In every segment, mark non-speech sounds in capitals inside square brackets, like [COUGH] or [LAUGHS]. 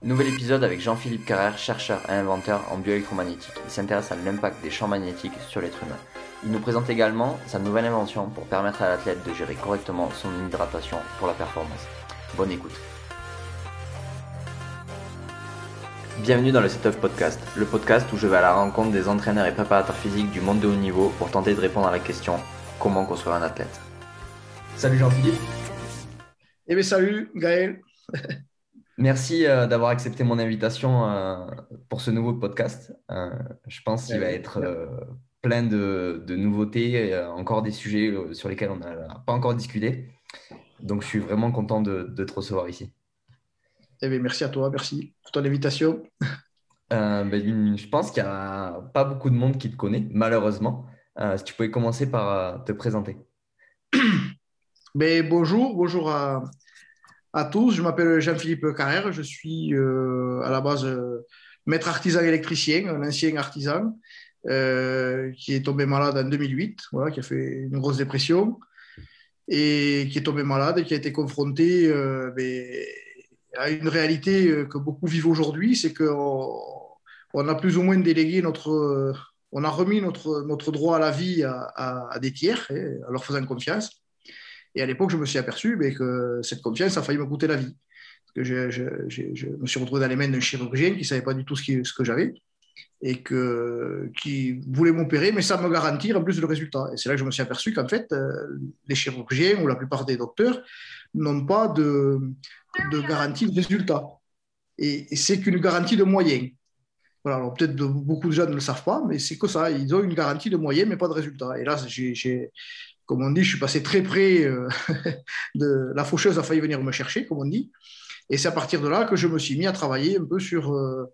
Nouvel épisode avec Jean-Philippe Carrère, chercheur et inventeur en bioélectromagnétique. Il s'intéresse à l'impact des champs magnétiques sur l'être humain. Il nous présente également sa nouvelle invention pour permettre à l'athlète de gérer correctement son hydratation pour la performance. Bonne écoute. Bienvenue dans le Setup Podcast, le podcast où je vais à la rencontre des entraîneurs et préparateurs physiques du monde de haut niveau pour tenter de répondre à la question comment construire un athlète? Salut Jean-Philippe. Eh bien salut Gaël. Merci euh, d'avoir accepté mon invitation euh, pour ce nouveau podcast. Euh, je pense qu'il va être plein de, nouveautés, encore des sujets sur lesquels on n'a pas encore discuté. Donc, je suis vraiment content de, te recevoir ici. Eh bien, merci à toi, merci pour ton invitation. Ben, je pense qu'il n'y a pas beaucoup de monde qui te connaît, malheureusement. si tu pouvais commencer par te présenter. [COUGHS] Ben, bonjour, bonjour à, à tous. Je m'appelle Jean-Philippe Carrère. Je suis euh, à la base euh, maître artisan électricien, un ancien artisan euh, qui est tombé malade en 2008, voilà, qui a fait une grosse dépression et qui est tombé malade et qui a été confronté ben, à une réalité que beaucoup vivent aujourd'hui, c'est qu'on on a plus ou moins délégué notre, on a remis notre, notre droit à la vie à, à des tiers, hein, en leur faisant confiance. Et à l'époque, je me suis aperçu mais, que cette confiance a failli me coûter la vie. je, me suis retrouvé dans les mains d'un chirurgien qui ne savait pas du tout ce, que j'avais et qui voulait m'opérer, mais sans me garantir en plus le résultat. Et c'est là que je me suis aperçu qu'en fait, euh, les chirurgiens ou la plupart des docteurs n'ont pas de, de garantie de résultat. Et, c'est qu'une garantie de moyens. Voilà, alors peut-être beaucoup de gens ne le savent pas, mais c'est que ça. Ils ont une garantie de moyens, mais pas de résultat. Et là, j'ai comme on dit, je suis passé très près euh, [LAUGHS] de la faucheuse a failli venir me chercher, comme on dit. Et c'est à partir de là que je me suis mis à travailler un peu sur, euh,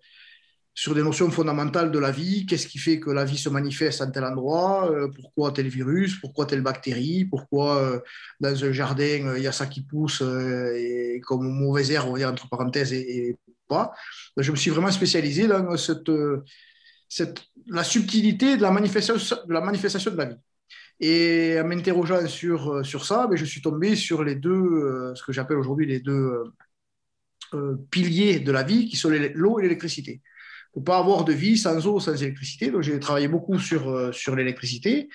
sur des notions fondamentales de la vie. Qu'est-ce qui fait que la vie se manifeste à tel endroit? Euh, Pourquoi tel virus? Pourquoi telle bactérie? Pourquoi dans un jardin, il y a ça qui pousse et comme mauvaise herbe, on va dire entre parenthèses, et, pas Je me suis vraiment spécialisé dans cette, cette, la subtilité de la, manifestation, de la manifestation de la vie. Et en m'interrogeant sur, euh, sur ça, ben, je suis tombé sur les deux, euh, ce que j'appelle aujourd'hui les deux euh, piliers de la vie, qui sont l'eau et l'électricité. Il ne peut pas avoir de vie sans eau, sans électricité. Donc j'ai travaillé beaucoup sur, sur l'électricité,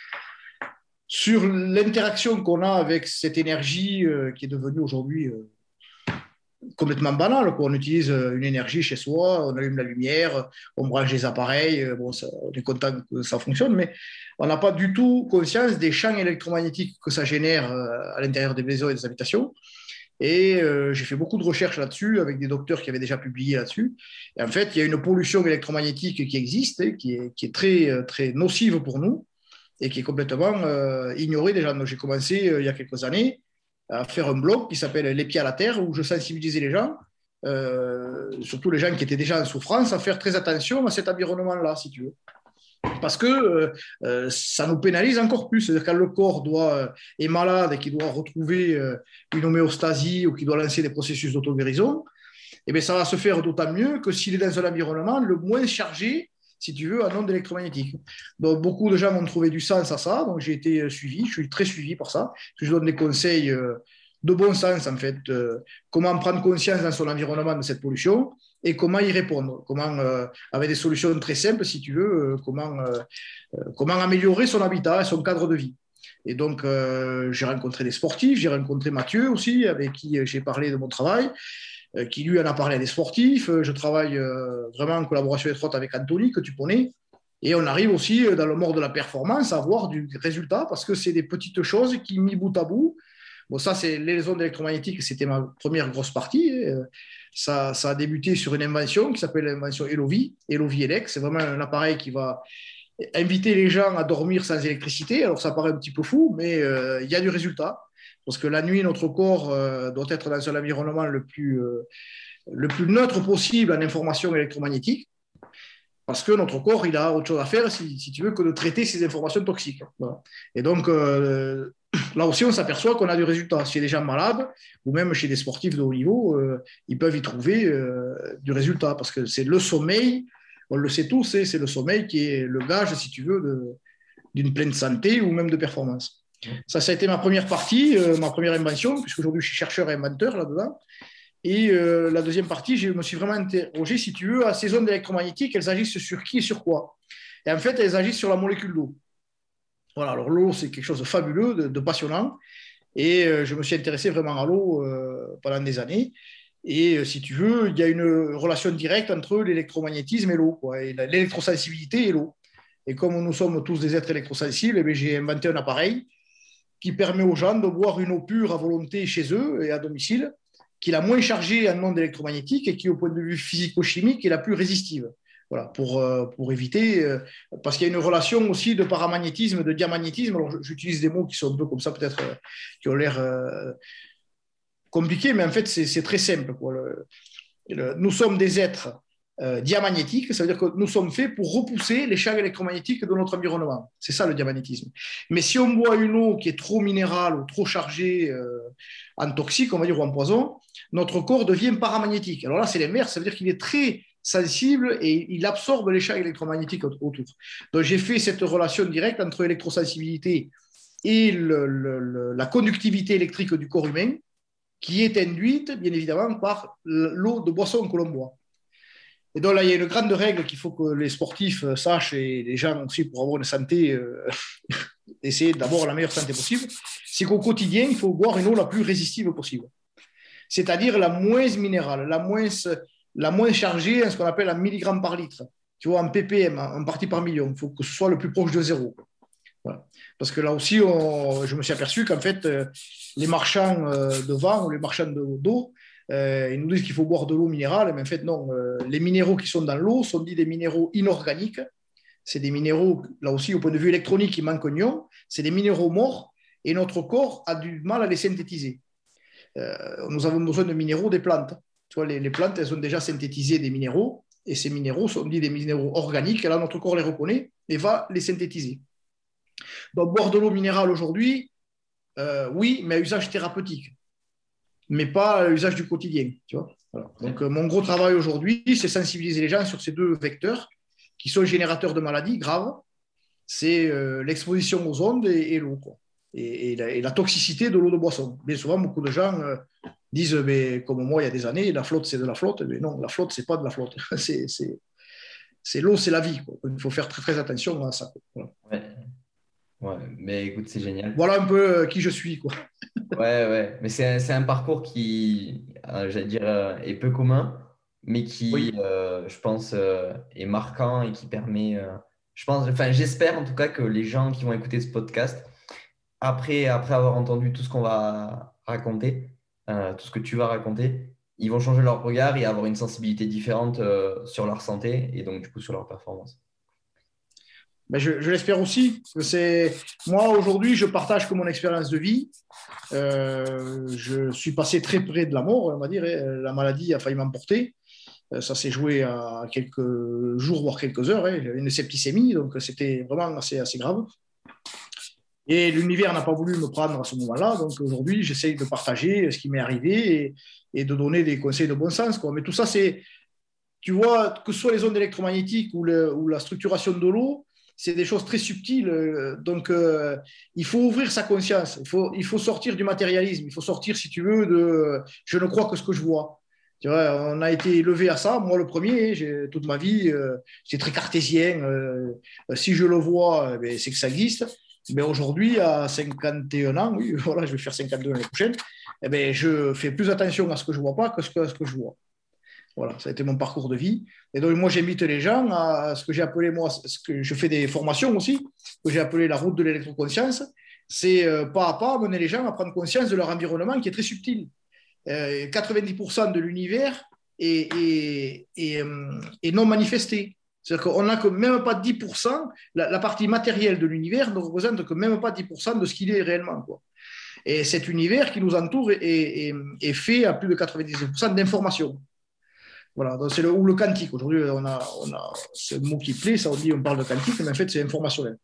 sur l'interaction qu'on a avec cette énergie qui est devenue aujourd'hui complètement banal. On utilise euh, une énergie chez soi, on allume la lumière, on branche les appareils, euh, bon, on est content que ça fonctionne, mais on n'a pas du tout conscience des champs électromagnétiques que ça génère euh, à l'intérieur des maisons et des habitations. Et j'ai fait beaucoup de recherches là-dessus avec des docteurs qui avaient déjà publié là-dessus. Et en fait, il y a une pollution électromagnétique qui existe, qui, est, très nocive pour nous et qui est complètement ignorée déjà. j'ai commencé il y a quelques années à faire un blog qui s'appelle Les pieds à la terre, où je sensibilisais les gens, euh, surtout les gens qui étaient déjà en souffrance, à faire très attention à cet environnement-là, si tu veux. Parce que euh, euh, ça nous pénalise encore plus. C'est-à-dire quand le corps est malade et qu'il doit retrouver une homéostasie ou qu'il doit lancer des processus d'auto-guérison, eh ça va se faire d'autant mieux que s'il est dans un environnement le moins chargé si tu veux, en ondes électromagnétiques. Donc, beaucoup de gens m'ont trouvé du sens à ça, donc j'ai été euh, suivi, je suis très suivi par ça. Je donne des conseils euh, de bon sens, en fait, euh, comment prendre conscience dans son environnement de cette pollution et comment y répondre, comment, avec des solutions très simples, si tu veux, comment, comment améliorer son habitat et son cadre de vie. Et donc, j'ai rencontré des sportifs, j'ai rencontré Mathieu aussi, avec qui j'ai parlé de mon travail. Euh, qui lui en a parlé à des sportifs. Euh, je travaille euh, vraiment en collaboration étroite avec Anthony, que tu connais. Et on arrive aussi dans le mort de la performance à avoir du résultat parce que c'est des petites choses qui, mis bout à bout, bon, ça, c'est les ondes électromagnétiques, c'était ma première grosse partie. Ça, ça, a débuté sur une invention qui s'appelle l'invention Elovi, Elovi Elec. C'est vraiment un appareil qui va inviter les gens à dormir sans électricité. Alors, ça paraît un petit peu fou, mais il y a du résultat. Parce que la nuit, notre corps euh, doit être dans un environnement le plus, euh, le plus neutre possible en information électromagnétique. Parce que notre corps, il a autre chose à faire, si, tu veux, que de traiter ces informations toxiques. Et donc, euh, [COUGHS] là aussi, on s'aperçoit qu'on a du résultat. Chez des gens malades, ou même chez des sportifs de haut niveau, ils peuvent y trouver du résultat. Parce que c'est le sommeil, on le sait tous, c'est le sommeil qui est le gage, si tu veux, d'une pleine santé ou même de performance. Ça, ça a été ma première partie, euh, ma première invention, puisqu'aujourd'hui je suis chercheur et inventeur là-dedans. Et euh, la deuxième partie, je me suis vraiment interrogé, si tu veux, à ces ondes électromagnétiques, elles agissent sur qui et sur quoi? Et en fait, elles agissent sur la molécule d'eau. Voilà, alors l'eau, c'est quelque chose de fabuleux, de, passionnant. Et euh, je me suis intéressé vraiment à l'eau pendant des années. Et si tu veux, il y a une relation directe entre l'électromagnétisme et l'eau, l'électrosensibilité et l'eau. Et comme nous sommes tous des êtres électrosensibles, eh j'ai inventé un appareil qui permet aux gens de boire une eau pure à volonté chez eux et à domicile, qui est la moins chargée en ondes électromagnétiques et qui, au point de vue physico-chimique, est la plus résistive. Voilà, pour, euh, pour éviter, euh, parce qu'il y a une relation aussi de paramagnétisme, de diamagnétisme. Alors, j'utilise des mots qui sont un peu comme ça, peut-être, euh, qui ont l'air compliqués, mais en fait, c'est très simple. nous sommes des êtres euh, diamagnétique, ça veut dire que nous sommes faits pour repousser les champs électromagnétiques de notre environnement. C'est ça le diamagnétisme. Mais si on boit une eau qui est trop minérale ou trop chargée euh, en toxique, on va dire, ou en poison, notre corps devient paramagnétique. Alors là, c'est l'inverse, ça veut dire qu'il est très sensible et il absorbe les champs électromagnétiques autour. Donc j'ai fait cette relation directe entre l'électrosensibilité et la conductivité électrique du corps humain, qui est induite, bien évidemment, par l'eau de boisson que l'on boit. Et donc là, il y a une grande règle qu'il faut que les sportifs euh, sachent et les gens aussi pour avoir une santé, euh, [LAUGHS] essayer d'avoir la meilleure santé possible, c'est qu'au quotidien, il faut boire une eau la plus résistive possible. C'est-à-dire la moins minérale, la moins, la moins chargée ce qu'on appelle en milligrammes par litre. Tu vois, en ppm, en partie par million. Il faut que ce soit le plus proche de zéro. Parce que là aussi, je me suis aperçu qu'en fait, euh, les marchands de vin ou les marchands d'eau, euh, ils nous disent qu'il faut boire de l'eau minérale, mais en fait, non. Euh, les minéraux qui sont dans l'eau sont dits des minéraux inorganiques. C'est des minéraux, là aussi, au point de vue électronique, qui manquent ion. C'est des minéraux morts et notre corps a du mal à les synthétiser. Euh, nous avons besoin de minéraux des plantes. Tu les, plantes, elles ont déjà synthétisé des minéraux et ces minéraux sont dits des minéraux organiques. Et là, notre corps les reconnaît et va les synthétiser. Donc, boire de l'eau minérale aujourd'hui, oui, mais à usage thérapeutique mais pas à l'usage du quotidien. Tu vois Donc, euh, mon gros travail aujourd'hui, c'est sensibiliser les gens sur ces deux vecteurs qui sont générateurs de maladies graves. C'est euh, l'exposition aux ondes et, l'eau, et, la, toxicité de l'eau de boisson. Bien souvent, beaucoup de gens euh, disent, mais, comme moi il y a des années, la flotte, c'est de la flotte. Mais non, la flotte, c'est pas de la flotte. [LAUGHS] c'est l'eau, c'est la vie. Il faut faire très, très attention à ça. Mais écoute, c'est génial. Voilà un peu euh, qui je suis, quoi. [LAUGHS] ouais, ouais. Mais c'est un, parcours qui, euh, j'allais dire, euh, est peu commun, mais qui, je pense, est marquant et qui permet, je pense, enfin, j'espère en tout cas que les gens qui vont écouter ce podcast, après, après avoir entendu tout ce qu'on va raconter, tout ce que tu vas raconter, ils vont changer leur regard et avoir une sensibilité différente sur leur santé et donc, du coup, sur leur performance. Ben, je, l'espère aussi. c'est moi aujourd'hui, je partage que mon expérience de vie. Euh, je suis passé très près de la mort, on va dire. Hein. La maladie a failli m'emporter. Euh, ça s'est joué à quelques jours, voire quelques heures. Hein. J'avais une septicémie, donc c'était vraiment assez, assez grave. Et l'univers n'a pas voulu me prendre à ce moment-là. Donc aujourd'hui, j'essaye de partager ce qui m'est arrivé et, de donner des conseils de bon sens. Quoi. Mais tout ça, c'est, tu vois, que ce soit les ondes électromagnétiques ou la structuration de l'eau, c'est des choses très subtiles. Euh, donc, euh, il faut ouvrir sa conscience. Il faut, il faut sortir du matérialisme. Il faut sortir, si tu veux, de je ne crois que ce que je vois. On a été élevé à ça. Moi, le premier, toute ma vie, euh, c'est très cartésien. si je le vois, eh c'est que ça existe. Mais aujourd'hui, à 51 ans, [LAUGHS] voilà, je vais faire 52 l'année prochaine, eh bien, je fais plus attention à ce que je vois pas que que, ce que je vois. Voilà, ça a été mon parcours de vie. Et donc, moi, j'invite les gens à ce que j'ai appelé, moi, ce que je fais des formations aussi, que j'ai appelé la route de l'électroconscience. C'est euh, pas à pas amener les gens à prendre conscience de leur environnement qui est très subtil. 90% euh, de l'univers est, euh, est, non manifesté. C'est-à-dire qu'on n'a que même pas 10%, la, la partie matérielle de l'univers ne représente que même pas 10% de ce qu'il est réellement. Et cet univers qui nous entoure est fait à plus de 90% d'informations. Voilà, c'est le, ou le quantique. Aujourd'hui, on a, on a ce mot qui plaît, ça on dit, on parle de quantique, mais en fait, c'est informationnel.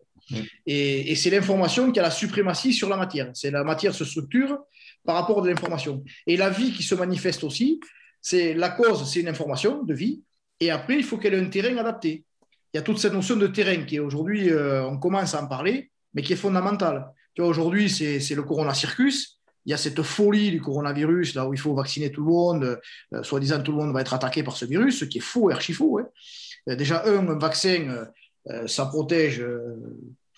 Et, c'est l'information qui a la suprématie sur la matière. C'est la matière se structure par rapport à l'information. Et la vie qui se manifeste aussi, c'est la cause, c'est une information de vie. Et après, il faut qu'elle ait un terrain adapté. Il y a toute cette notion de terrain qui, aujourd'hui, euh, on commence à en parler, mais qui est fondamentale. Tu vois, aujourd'hui, c'est le Corona Circus. Il y a cette folie du coronavirus, là où il faut vacciner tout le monde, euh, soi-disant tout le monde va être attaqué par ce virus, ce qui est faux, archi faux. Hein. Déjà, un, vaccin, ça protège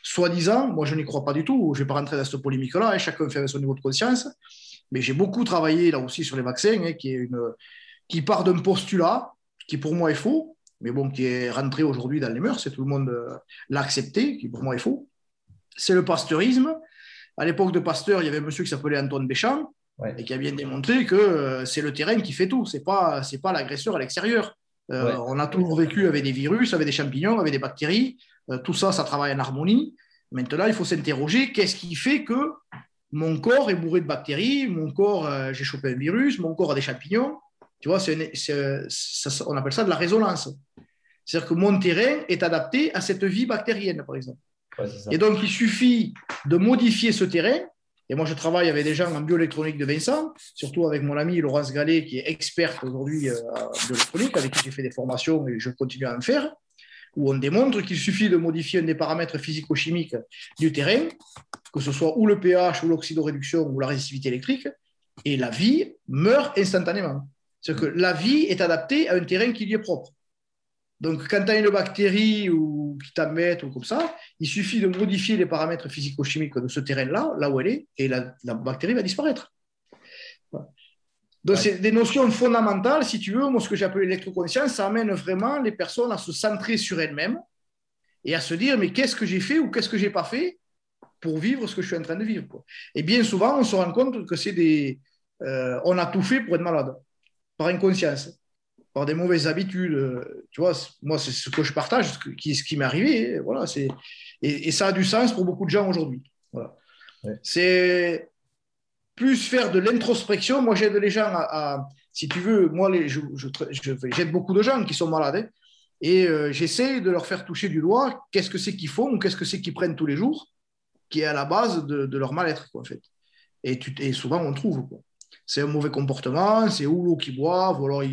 soi-disant. Moi, je n'y crois pas du tout. Je ne vais pas rentrer dans cette polémique-là. Hein. Chacun fait son niveau de conscience. Mais j'ai beaucoup travaillé là aussi sur les vaccins, hein, qui, qui part d'un postulat qui pour moi est faux, mais bon, qui est rentré aujourd'hui dans les mœurs, et tout le monde l'a accepté, qui pour moi est faux. C'est le pasteurisme à l'époque de Pasteur, il y avait un monsieur qui s'appelait Antoine Béchamp et qui a bien démontré que euh, c'est le terrain qui fait tout, ce n'est pas, pas l'agresseur à l'extérieur. Euh, on a toujours vécu avec des virus, avec des champignons, avec des bactéries. Euh, tout ça, ça travaille en harmonie. Maintenant, il faut s'interroger qu'est-ce qui fait que mon corps est bourré de bactéries, mon corps, j'ai chopé un virus, mon corps a des champignons. Tu vois, on appelle ça de la résonance. C'est-à-dire que mon terrain est adapté à cette vie bactérienne, par exemple et donc, il suffit de modifier ce terrain. Et moi, je travaille avec des gens en bioélectronique de Vincent, surtout avec mon ami Laurence Gallet, qui est experte aujourd'hui euh, en bioélectronique, avec qui j'ai fait des formations et je continue à en faire, où on démontre qu'il suffit de modifier un des paramètres physico-chimiques du terrain, que ce soit ou le pH, ou l'oxydoréduction, ou la résistivité électrique, et la vie meurt instantanément. C'est-à-dire que la vie est adaptée à un terrain qui lui est propre. Donc, quand tu as une bactérie ou qui t'embête ou comme ça, il suffit de modifier les paramètres physico-chimiques de ce terrain-là, là où elle est, et la, bactérie va disparaître. Donc, c'est des notions fondamentales, si tu veux. Moi, ce que j'appelle l'électroconscience, ça amène vraiment les personnes à se centrer sur elles-mêmes et à se dire mais qu'est-ce que j'ai fait ou qu'est-ce que j'ai pas fait pour vivre ce que je suis en train de vivre. Et bien souvent, on se rend compte que c'est des. Euh, on a tout fait pour être malade, par inconscience par des mauvaises habitudes. Euh, tu vois, moi, c'est ce que je partage, ce, qui, ce qui m'est arrivé. Voilà, c'est, et, ça a du sens pour beaucoup de gens aujourd'hui. Voilà. C'est plus faire de l'introspection. Moi, j'aide les gens à, si tu veux, moi, les, je, j'aide beaucoup de gens qui sont malades. Hein, et euh, j'essaie de leur faire toucher du doigt qu'est-ce que c'est qu'ils font ou qu'est-ce que c'est qu'ils prennent tous les jours, qui est à la base de, leur mal-être, quoi, en fait. Et, tu, et souvent, on trouve. Quoi c'est un mauvais comportement, c'est ou l'eau qu'ils boivent, ou alors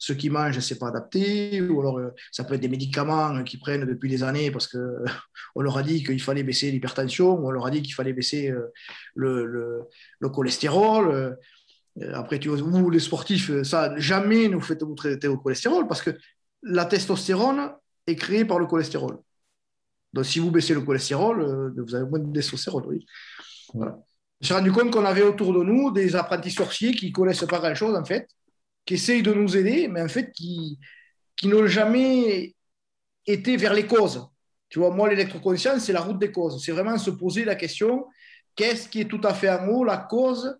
ce qu'ils mangent, c'est pas adapté, ou alors euh, ça peut être des médicaments qu'ils prennent depuis des années parce qu'on [LAUGHS] leur a dit qu'il fallait baisser l'hypertension, on leur a dit qu'il fallait baisser euh, le, le, cholestérol. Euh, après, tu vois, vous, les sportifs, ça, jamais ne vous faites vous traiter au cholestérol parce que la testostérone est créée par le cholestérol. Donc, si vous baissez le cholestérol, vous avez moins de testostérone. Oui. Voilà. Je me suis rendu compte qu'on avait autour de nous des apprentis sorciers qui ne connaissent pas grand-chose, en fait, qui essayent de nous aider, mais en fait, qui, qui n'ont jamais été vers les causes. Tu vois, moi, l'électroconscience, c'est la route des causes. C'est vraiment se poser la question qu'est-ce qui est tout à fait en haut, la cause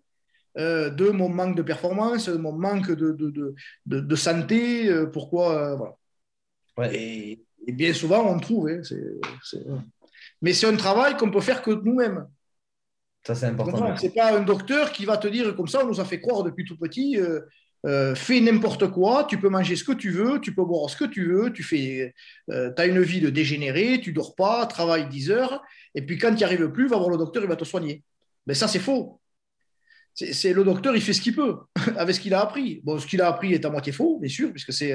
euh, de mon manque de performance, de mon manque de, de, de, de santé, euh, pourquoi. Euh, voilà. Et, bien souvent, on trouve. Hein, mais c'est un travail qu'on peut faire que nous-mêmes. Ça, c'est important. C'est pas un docteur qui va te dire comme ça, on nous a fait croire depuis tout petit, euh, euh, fais n'importe quoi, tu peux manger ce que tu veux, tu peux boire ce que tu veux, tu fais, euh, as une vie de dégénéré, tu dors pas, travaille 10 heures, et puis quand tu n'y arrives plus, va voir le docteur, il va te soigner. Mais ça, c'est faux. C'est le docteur, il fait ce qu'il peut [LAUGHS] avec ce qu'il a appris. Bon, ce qu'il a appris est à moitié faux, bien sûr, puisque c'est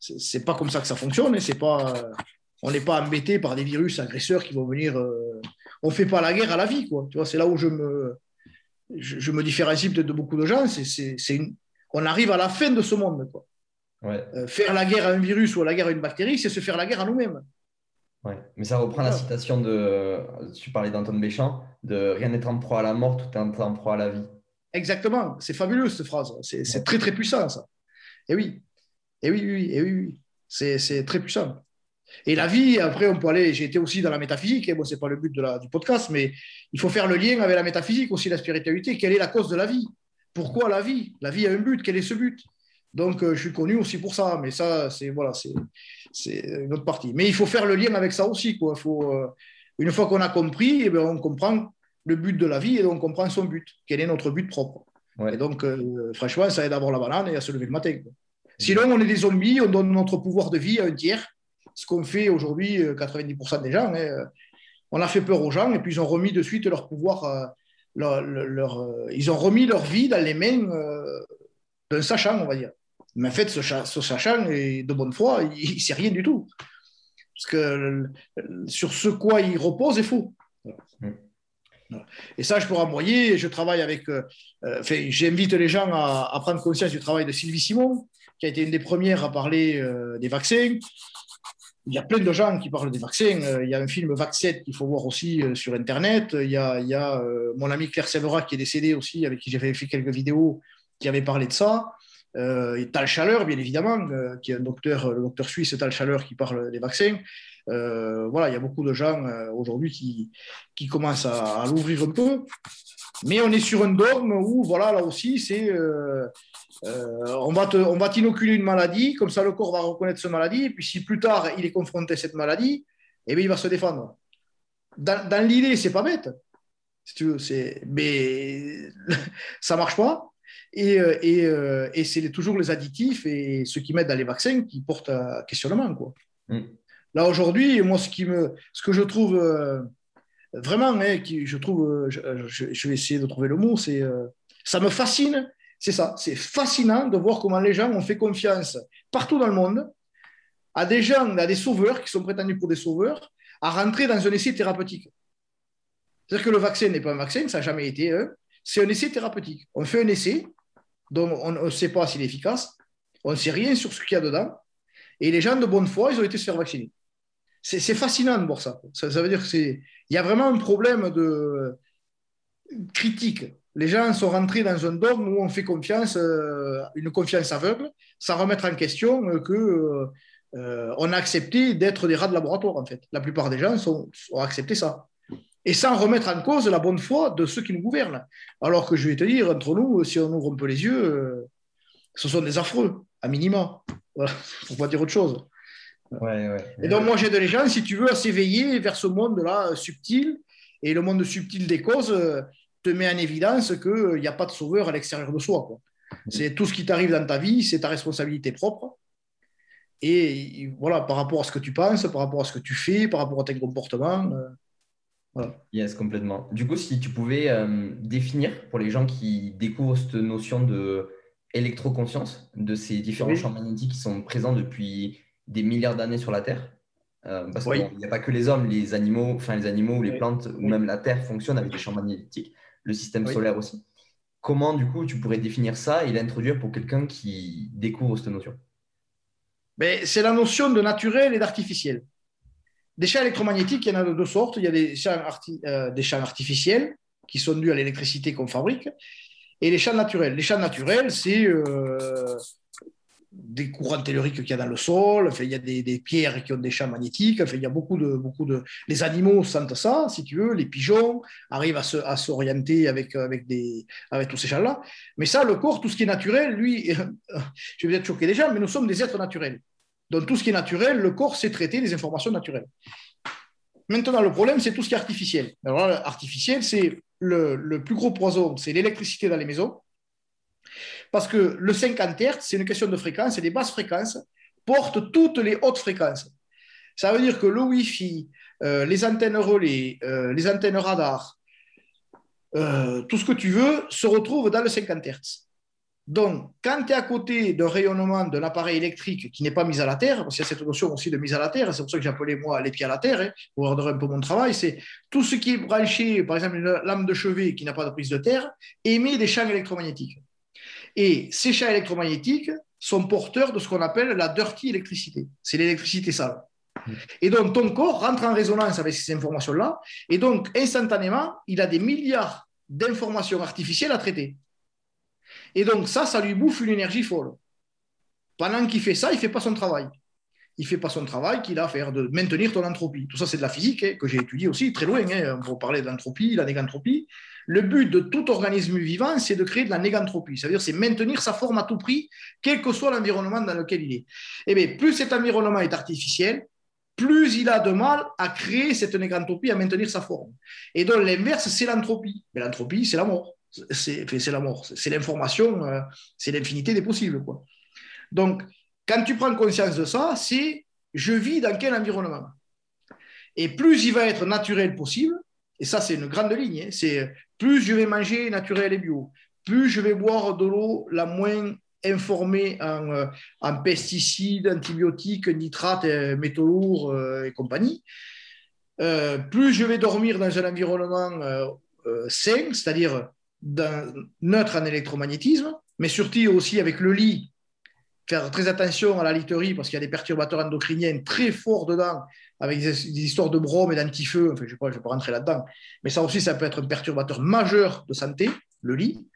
c'est pas comme ça que ça fonctionne. C'est pas, on n'est pas embêté par des virus agresseurs qui vont venir on fait pas la guerre à la vie, quoi. Tu vois, c'est là où je me, je, me différencie peut-être de beaucoup de gens. C'est, une... On arrive à la fin de ce monde, quoi. Euh, faire la guerre à un virus ou à la guerre à une bactérie, c'est se faire la guerre à nous-mêmes. Ouais. Mais ça reprend la citation de, tu parlais d'Antoine Béchamp, de rien n'est en proie à la mort, tout est en proie à la vie. Exactement, c'est fabuleux cette phrase, c'est, très très puissant ça. Et oui, et oui, oui, et oui, oui. C'est, c'est très puissant. Et la vie, après, on peut aller. J'ai été aussi dans la métaphysique. Et bon, c'est pas le but de la, du podcast, mais il faut faire le lien avec la métaphysique aussi, la spiritualité. Quelle est la cause de la vie? Pourquoi la vie? La vie a un but. Quel est ce but? Donc, euh, je suis connu aussi pour ça. Mais ça, c'est voilà, c'est une autre partie. Mais il faut faire le lien avec ça aussi. Quoi. Faut, euh, une fois qu'on a compris, eh bien, on comprend le but de la vie et on comprend son but. Quel est notre but propre Et donc, euh, franchement, ça aide à avoir la banane et à se lever le matin. Sinon, on est des zombies. On donne notre pouvoir de vie à un tiers ce qu'on fait aujourd'hui, 90% euh, des gens. Hein, euh, on a fait peur aux gens et puis ils ont remis de suite leur pouvoir, euh, leur, ils ont remis leur vie dans les mains d'un sachant, on va dire. Mais en fait, ce, sachant est de bonne foi, il ne sait rien du tout. Parce que sur ce quoi il repose est faux. Et ça, je peux renvoyer. Je travaille avec. Euh, j'invite les gens à, prendre conscience du travail de Sylvie Simon, qui a été une des premières à parler euh, des vaccins. Il y a plein de gens qui parlent des vaccins. Il y a un film Vaccet qu'il faut voir aussi sur Internet. Il y a, il y a mon ami Claire Séverac qui est décédé aussi, avec qui j'avais fait quelques vidéos, qui avait parlé de ça. Euh, Tal Chaleur, bien évidemment, qui est un docteur, le docteur suisse Tal Chaleur qui parle des vaccins. Euh, voilà, il y a beaucoup de gens euh, aujourd'hui qui, qui commencent à, l'ouvrir un peu. Mais on est sur un dogme où, voilà, là aussi, c'est euh, on va on va t'inoculer une maladie, comme ça le corps va reconnaître cette maladie, et puis si plus tard il est confronté à cette maladie, eh bien, il va se défendre. Dans, dans l'idée, c'est pas bête, si tu veux, mais [LAUGHS] ça marche pas. Et, et, et c'est toujours les additifs et ceux qui mettent dans les vaccins qui portent à questionnement. Quoi. Mm. Là, aujourd'hui, moi, ce, qui me, ce que je trouve euh, vraiment, hein, qui, je trouve, euh, je, vais essayer de trouver le mot, c'est euh, ça me fascine. C'est ça, c'est fascinant de voir comment les gens ont fait confiance partout dans le monde à des gens, à des sauveurs qui sont prétendus pour des sauveurs, à rentrer dans un essai thérapeutique. C'est-à-dire que le vaccin n'est pas un vaccin, ça n'a jamais été, c'est un essai thérapeutique. On fait un essai dont on ne sait pas s'il est efficace, on ne sait rien sur ce qu'il y a dedans, et les gens de bonne foi, ils ont été se faire vacciner c'est fascinant de voir ça. ça. veut dire qu'il y a vraiment un problème de critique. Les gens sont rentrés dans un dogme où on fait confiance, euh, une confiance aveugle, sans remettre en question que euh, on a accepté d'être des rats de laboratoire, en fait. La plupart des gens sont, ont accepté ça. Et sans remettre en cause la bonne foi de ceux qui nous gouvernent. Alors que je vais te dire, entre nous, si on ouvre un peu les yeux, euh, ce sont des affreux, à minima. Voilà, [LAUGHS] pour pas dire autre chose. Et donc, moi, j'ai des gens, si tu veux, à s'éveiller vers ce monde-là subtil. Et le monde subtil des causes euh, te met en évidence qu'il n'y a pas de sauveur à l'extérieur de soi. C'est tout ce qui t'arrive dans ta vie, c'est ta responsabilité propre. Et voilà, par rapport à ce que tu penses, par rapport à ce que tu fais, par rapport à tes comportements. Euh, voilà. Yes, complètement. Du coup, si tu pouvais euh, définir pour les gens qui découvrent cette notion de électroconscience, de ces différents champs magnétiques qui sont présents depuis des milliards d'années sur la Terre. Euh, parce qu'il n'y a pas que les hommes, les animaux, enfin les animaux ou les plantes, ou même la Terre fonctionnent avec des champs magnétiques, le système solaire aussi. Comment, du coup, tu pourrais définir ça et l'introduire pour quelqu'un qui découvre cette notion? Ben, C'est la notion de naturel et d'artificiel. Des champs électromagnétiques, il y en a de deux sortes. Il y a des champs, euh, des champs artificiels qui sont dus à l'électricité qu'on fabrique et les champs naturels. Les champs naturels, c'est euh, des courants telluriques qu'il y a dans le sol, il y a des, pierres qui ont des champs magnétiques, il y a beaucoup de, beaucoup de... Les animaux sentent ça, si tu veux, les pigeons arrivent à, s'orienter avec, avec, des, avec tous ces champs-là. Mais ça, le corps, tout ce qui est naturel, lui, [LAUGHS] je vais peut-être choquer gens, mais nous sommes des êtres naturels. Donc tout ce qui est naturel, le corps sait traiter des informations naturelles. Maintenant, le problème, c'est tout ce qui est artificiel. Alors artificiel, c'est le, le plus gros poison, c'est l'électricité dans les maisons parce que le 50 Hz, c'est une question de fréquence, et les basses fréquences portent toutes les hautes fréquences. Ça veut dire que le Wi-Fi, euh, les antennes relais, euh, les antennes radar, euh, tout ce que tu veux, se retrouve dans le 50 Hz. Donc, quand tu es à côté d'un rayonnement d'un appareil électrique qui n'est pas mis à la terre, parce qu'il y a cette notion aussi de mise à la terre, c'est pour ça que j'appelais moi les pieds à la terre, hein, pour ordonner un peu mon travail, c'est tout ce qui est branché, par exemple une lame de chevet qui n'a pas de prise de terre, émet des champs électromagnétiques. Et ces champs électromagnétiques sont porteurs de ce qu'on appelle la dirty électricité. C'est l'électricité sale. Et donc, ton corps rentre en résonance avec ces informations-là. Et donc, instantanément, il a des milliards d'informations artificielles à traiter. Et donc, ça, ça lui bouffe une énergie folle. Pendant qu'il fait ça, il ne fait pas son travail. Il ne fait pas son travail qu'il a à faire de maintenir ton entropie. Tout ça, c'est de la physique hein, que j'ai étudié aussi, très loin. Hein, pour parler d'entropie, la négantropie. Le but de tout organisme vivant, c'est de créer de la négantropie. C'est-à-dire, c'est maintenir sa forme à tout prix, quel que soit l'environnement dans lequel il est. Et eh bien, plus cet environnement est artificiel, plus il a de mal à créer cette négantropie, à maintenir sa forme. Et donc, l'inverse, c'est l'entropie. Mais l'entropie, c'est la mort. C'est la mort. C'est l'information, euh, c'est l'infinité des possibles. Donc, quand tu prends conscience de ça, c'est je vis dans quel environnement. Et plus il va être naturel possible, et ça, c'est une grande ligne. Hein. C'est plus je vais manger naturel et bio, plus je vais boire de l'eau la moins informée en, euh, pesticides, antibiotiques, nitrates, euh, métaux lourds euh, et compagnie. plus je vais dormir dans un environnement sain, c'est-à-dire neutre en électromagnétisme, mais surtout aussi avec le lit, faire très attention à la literie parce qu'il y a des perturbateurs endocriniens très forts dedans, avec des, histoires de brome et d'antifeu. Enfin, je ne vais, pas rentrer là-dedans, mais ça aussi, ça peut être un perturbateur majeur de santé, le lit.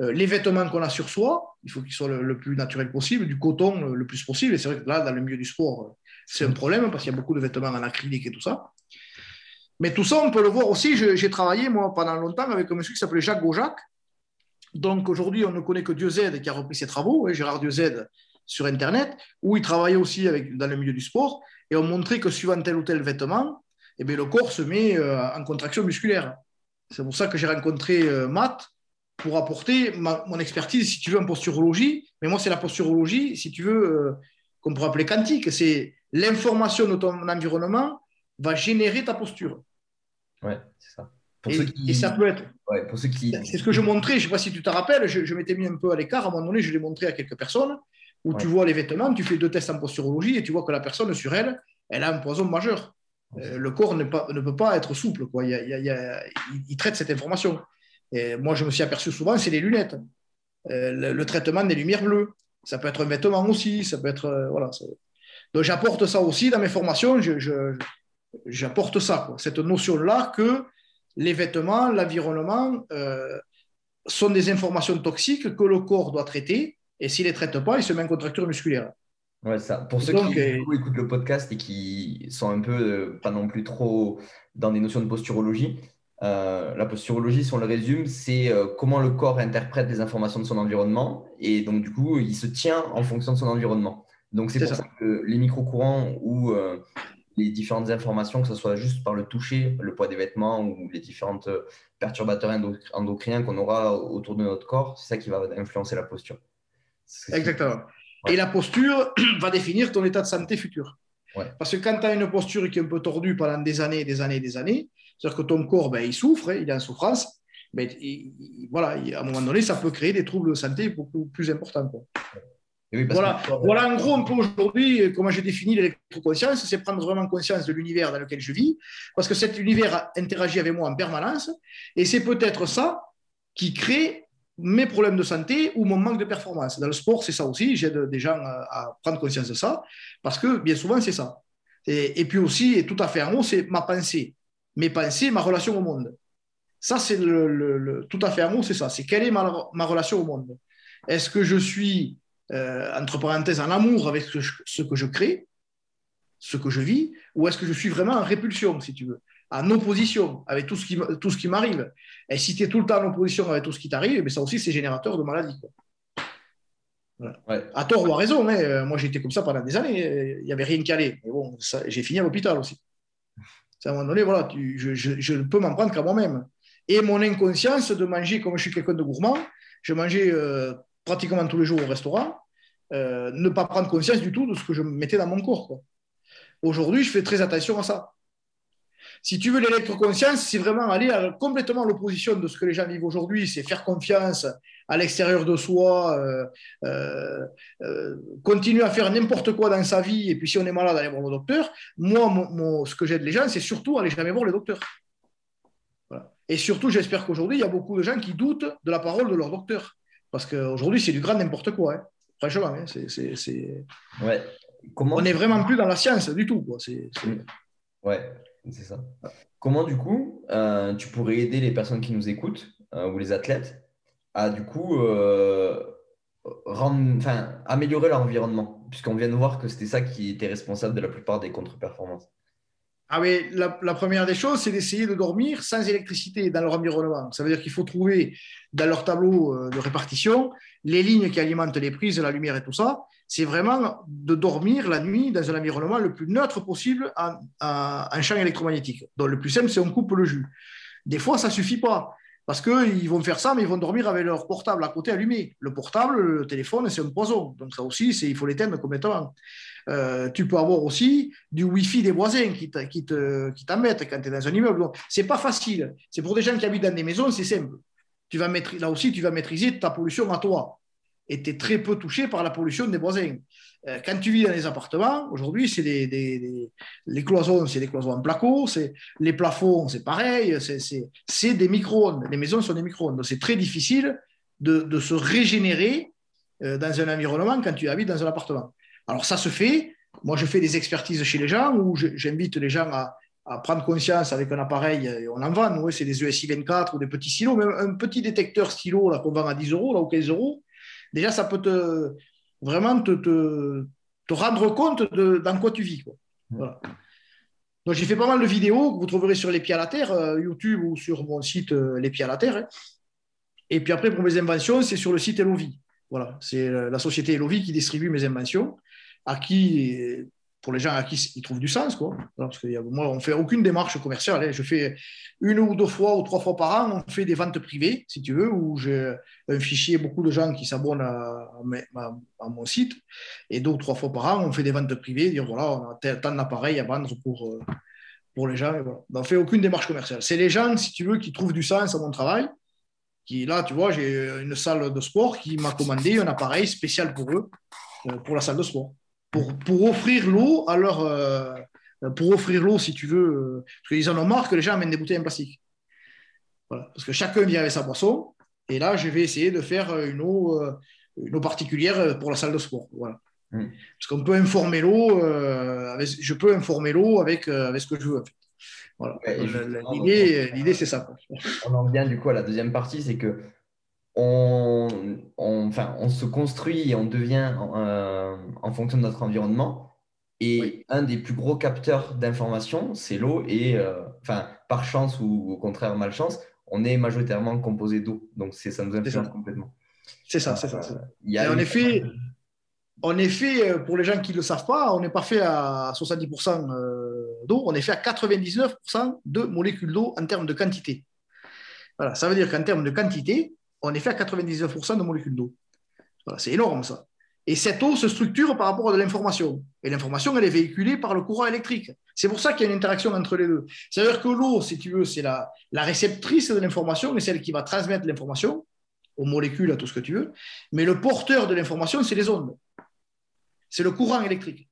Euh, les vêtements qu'on a sur soi, il faut qu'ils soient le, plus naturel possible, du coton le, plus possible. Et c'est vrai que là, dans le milieu du sport, c'est un problème parce qu'il y a beaucoup de vêtements en acrylique et tout ça. Mais tout ça, on peut le voir aussi. J'ai travaillé, moi, pendant longtemps avec un monsieur qui s'appelait Jacques Gaujac. Donc aujourd'hui, on ne connaît que Dieu Z qui a repris ses travaux, Gérard Dieu Z sur Internet, où il travaillait aussi avec, dans le milieu du sport. Et on montrait que suivant tel ou tel vêtement, eh bien, le corps se met euh, en contraction musculaire. C'est pour ça que j'ai rencontré euh, Matt pour apporter mon expertise, si tu veux, en posturologie. Mais moi, c'est la posturologie, si tu veux, euh, qu'on pourrait appeler quantique. C'est l'information de ton environnement va générer ta posture. Ouais, c'est ça. et, ça peut être. Ouais, pour ceux qui. C'est ce que je montrais, je ne sais pas si tu te rappelles, je, m'étais mis un peu à l'écart. À un moment donné, je l'ai montré à quelques personnes où tu vois les vêtements, tu fais deux tests en posturologie et tu vois que la personne sur elle, elle a un poison majeur. Euh, le corps ne, pas, ne, peut pas être souple. Quoi. Il, il, traite cette information. Et moi, je me suis aperçu souvent, c'est les lunettes. Euh, le, traitement des lumières bleues. Ça peut être un vêtement aussi. Ça peut être. Euh, voilà, Donc, j'apporte ça aussi dans mes formations. j'apporte ça, cette notion-là que les vêtements, l'environnement sont des informations toxiques que le corps doit traiter. Et s'il ne les traite pas, il se met en contracture musculaire. Ouais, ça. Pour ceux qui écoutent le podcast et qui sont un peu pas non plus trop dans des notions de posturologie, euh, la posturologie, si on le résume, c'est euh, comment le corps interprète les informations de son environnement et donc du coup, il se tient en fonction de son environnement. Donc c'est pour ça. que les micro-courants ou euh, les différentes informations, que ce soit juste par le toucher, le poids des vêtements ou les différents perturbateurs endocriniens qu'on aura autour de notre corps, c'est ça qui va influencer la posture. Exactement. Et la posture [CLEARS THROAT] va définir ton état de santé futur. Parce que quand tu as une posture qui est un peu tordue pendant des années, des années, des années, c'est-à-dire que ton corps, ben, il souffre, il est en souffrance. Mais voilà, à un moment donné, ça peut créer des troubles de santé beaucoup plus importants. voilà, voilà en gros un peu aujourd'hui comment j'ai défini l'électroconscience, c'est prendre vraiment conscience de l'univers dans lequel je vis, parce que cet univers interagit avec moi en permanence, et c'est peut-être ça qui crée mes problèmes de santé ou mon manque de performance. Dans le sport, c'est ça aussi, j'aide des gens à, prendre conscience de ça, parce que bien souvent, c'est ça. Et, puis aussi, et tout à fait en haut, c'est ma pensée mes pensées, ma relation au monde. Ça, c'est le, tout à fait amour, c'est ça. C'est quelle est ma, relation au monde Est-ce que je suis, euh, entre parenthèses, en amour avec ce, que je crée, ce que je vis, ou est-ce que je suis vraiment en répulsion, si tu veux, en opposition avec tout ce qui, tout ce qui m'arrive Et si tu es tout le temps en opposition avec tout ce qui t'arrive, mais eh ça aussi, c'est générateur de maladie. À tort ou à raison, hein. moi j'étais comme ça pendant des années, il n'y avait rien qui allait. Mais bon, j'ai fini à l'hôpital aussi. À un moment donné, voilà, je, ne peux m'en prendre qu'à moi-même. Et mon inconscience de manger, comme je suis quelqu'un de gourmand, je mangeais euh, pratiquement tous les jours au restaurant, euh, ne pas prendre conscience du tout de ce que je mettais dans mon corps. Aujourd'hui, je fais très attention à ça. Si tu veux l'électroconscience, c'est vraiment aller à, complètement à l'opposition de ce que les gens vivent aujourd'hui, c'est faire confiance à l'extérieur de soi, euh, euh, euh, continuer à faire n'importe quoi dans sa vie, et puis si on est malade, aller voir le docteur. Moi, ce que j'aide les gens, c'est surtout aller jamais voir le docteur. Et surtout, j'espère qu'aujourd'hui, il y a beaucoup de gens qui doutent de la parole de leur docteur. Parce qu'aujourd'hui, c'est du grand n'importe quoi. Hein. Franchement, hein, c'est, Ouais. Comment on n'est vraiment plus dans la science du tout. Quoi. Ouais, c'est ça. Comment, du coup, tu pourrais aider les personnes qui nous écoutent ou les athlètes à du coup euh, améliorer leur environnement, puisqu'on vient de voir que c'était ça qui était responsable de la plupart des contre-performances. Ah oui, la, première des choses, c'est d'essayer de dormir sans électricité dans leur environnement. Ça veut dire qu'il faut trouver dans leur tableau euh, de répartition les lignes qui alimentent les prises, la lumière et tout ça. C'est vraiment de dormir la nuit dans un environnement le plus neutre possible en, en champ électromagnétique. Donc le plus simple, c'est on coupe le jus. Des fois, ça suffit pas. Parce qu'ils vont faire ça, mais ils vont dormir avec leur portable à côté allumé. Le portable, le téléphone, c'est un poison. Donc ça aussi, il faut l'éteindre complètement. Euh, tu peux avoir aussi du Wi-Fi des voisins qui qui quand tu es dans un immeuble. Ce n'est pas facile. C'est pour des gens qui habitent dans des maisons, c'est simple. Tu vas là aussi, tu vas maîtriser ta pollution à toi. Étaient très peu touchés par la pollution des voisins. Euh, quand tu vis dans les appartements, aujourd'hui, c'est des, les cloisons, c'est des cloisons en placo, les plafonds, c'est pareil, c'est des micro-ondes. Les maisons sont des micro-ondes. C'est très difficile de, se régénérer euh, dans un environnement quand tu habites dans un appartement. Alors ça se fait. Moi, je fais des expertises chez les gens où j'invite les gens à, prendre conscience avec un appareil, on en vend, c'est des ESI 24 ou des petits stylos, même un petit détecteur stylo qu'on vend à 10 euros là, ou 15 euros, déjà ça peut te, vraiment te, te, rendre compte de dans quoi tu vis. Donc j'ai fait pas mal de vidéos que vous trouverez sur Les Pieds à la Terre, euh, YouTube ou sur mon site euh, Les Pieds à la Terre. Hein. Et puis après, pour mes inventions, c'est sur le site Elovi. Voilà, c'est euh, la société Elovi qui distribue mes inventions, à qui pour les gens à qui ils trouvent du sens. Quoi. parce que moi, on ne fait aucune démarche commerciale. Je fais une ou deux fois ou trois fois par an, on fait des ventes privées, si tu veux, où j'ai un fichier, beaucoup de gens qui s'abonnent à, mon site. Et deux ou trois fois par an, on fait des ventes privées, dire voilà, on a tant d'appareils à vendre pour, euh, pour les gens. On ne fait aucune démarche commerciale. C'est les gens, si tu veux, qui trouvent du sens à mon travail. Qui, là, tu vois, j'ai une salle de sport qui m'a commandé un appareil spécial pour eux, euh, pour la salle de sport pour, offrir l'eau à leur. Euh, pour offrir l'eau, si tu veux, euh, parce qu'ils en ont marre que les gens amènent des bouteilles en plastique. Voilà, parce que chacun vient avec sa boisson, et là, je vais essayer de faire une eau, euh, une eau particulière pour la salle de sport. Voilà. Mm. Parce qu'on peut informer l'eau, je peux informer l'eau avec, avec ce que je veux. Voilà. L'idée, c'est ça. On en vient du coup à la deuxième partie, c'est que on, enfin, on se construit et on devient euh, en fonction de notre environnement. Et un des plus gros capteurs d'informations, c'est l'eau. Et euh, enfin, par chance ou au contraire malchance, on est majoritairement composé d'eau. Donc ça nous influence complètement. C'est ça, c'est ça. Et en effet, en effet, pour les gens qui ne le savent pas, on n'est pas fait à 70% euh, d'eau, on est fait à 99% de molécules d'eau en termes de quantité. Voilà, ça veut dire qu'en termes de quantité, on est fait à 99% de molécules d'eau. c'est énorme ça. Et cette eau se structure par rapport à de l'information. Et l'information, elle est véhiculée par le courant électrique. C'est pour ça qu'il y a une interaction entre les deux. C'est-à-dire que l'eau, si tu veux, c'est la, réceptrice de l'information et celle qui va transmettre l'information aux molécules, à tout ce que tu veux. Mais le porteur de l'information, c'est les ondes. C'est le courant électrique.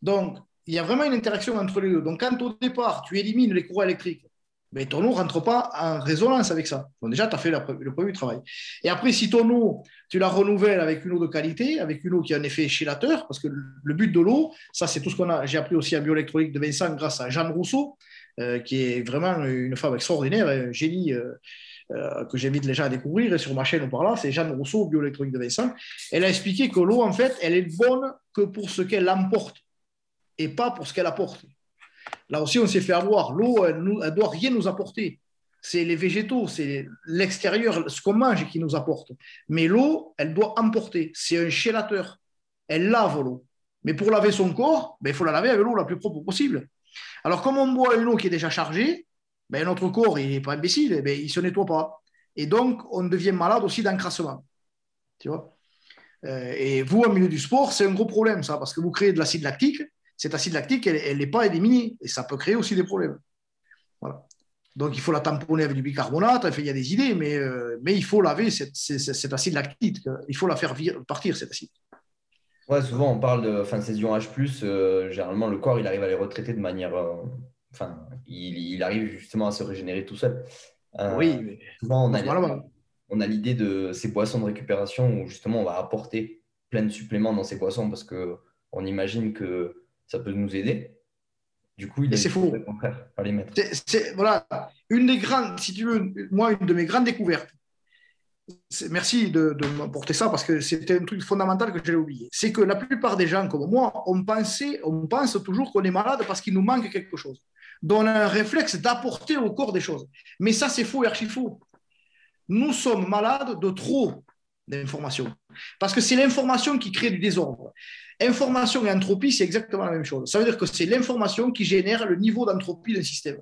Donc, il y a vraiment une interaction entre les deux. Donc, quand au départ, tu élimines les courants électriques mais ton eau ne rentre pas en résonance avec ça. Donc déjà, tu as fait le premier travail. Et après, si ton eau, tu la renouvelles avec une eau de qualité, avec une eau qui a un effet chélateur, parce que le but de l'eau, ça c'est tout ce qu'on a, j'ai appris aussi à bioélectronique de Vincent grâce à Jeanne Rousseau, euh, qui est vraiment une femme extraordinaire, un génie euh, euh, que j'invite les gens à découvrir, et sur ma chaîne ou par là, c'est Jeanne Rousseau, bioélectronique de Vincent. Elle a expliqué que l'eau, en fait, elle est bonne que pour ce qu'elle emporte, et pas pour ce qu'elle apporte. Là aussi, on s'est fait avoir. L'eau, elle ne doit rien nous apporter. C'est les végétaux, c'est l'extérieur, ce qu'on mange qui nous apporte. Mais l'eau, elle doit emporter. C'est un chélateur. Elle lave l'eau. Mais pour laver son corps, ben, il faut la laver avec l'eau la plus propre possible. Alors, comme on boit une eau qui est déjà chargée, ben, notre corps, il n'est pas imbécile, ben, il ne se nettoie pas. Et donc, on devient malade aussi d'encrassement. Tu vois? Euh, Et vous, au milieu du sport, c'est un gros problème, ça, parce que vous créez de l'acide lactique cet acide lactique, elle n'est pas éliminée et ça peut créer aussi des problèmes. Voilà. Donc, il faut la tamponner avec du bicarbonate. il y a des idées, mais, euh, mais il faut laver cet acide lactique. Il faut la faire partir, cet acide. Ouais, souvent, on parle de enfin, ces ions H, euh, généralement, le corps, il arrive à les retraiter de manière. Euh, enfin, il, arrive justement à se régénérer tout seul. oui, mais. Souvent, on a, on a l'idée de ces boissons de récupération où justement, on va apporter plein de suppléments dans ces boissons parce qu'on imagine que ça peut nous aider. Du coup, il est c'est faux. les mettre. C'est, voilà, une des grandes, si tu veux, moi, une de mes grandes découvertes, merci de, m'apporter ça parce que c'était un truc fondamental que j'avais oublié. C'est que la plupart des gens comme moi, on, pensait, on pense toujours qu'on est malade parce qu'il nous manque quelque chose. Donc on a un réflexe d'apporter au corps des choses. Mais ça, c'est faux et archi faux. Nous sommes malades de trop d'informations. Parce que c'est l'information qui crée du désordre. Information et entropie, c'est exactement la même chose. Ça veut dire que c'est l'information qui génère le niveau d'entropie d'un système.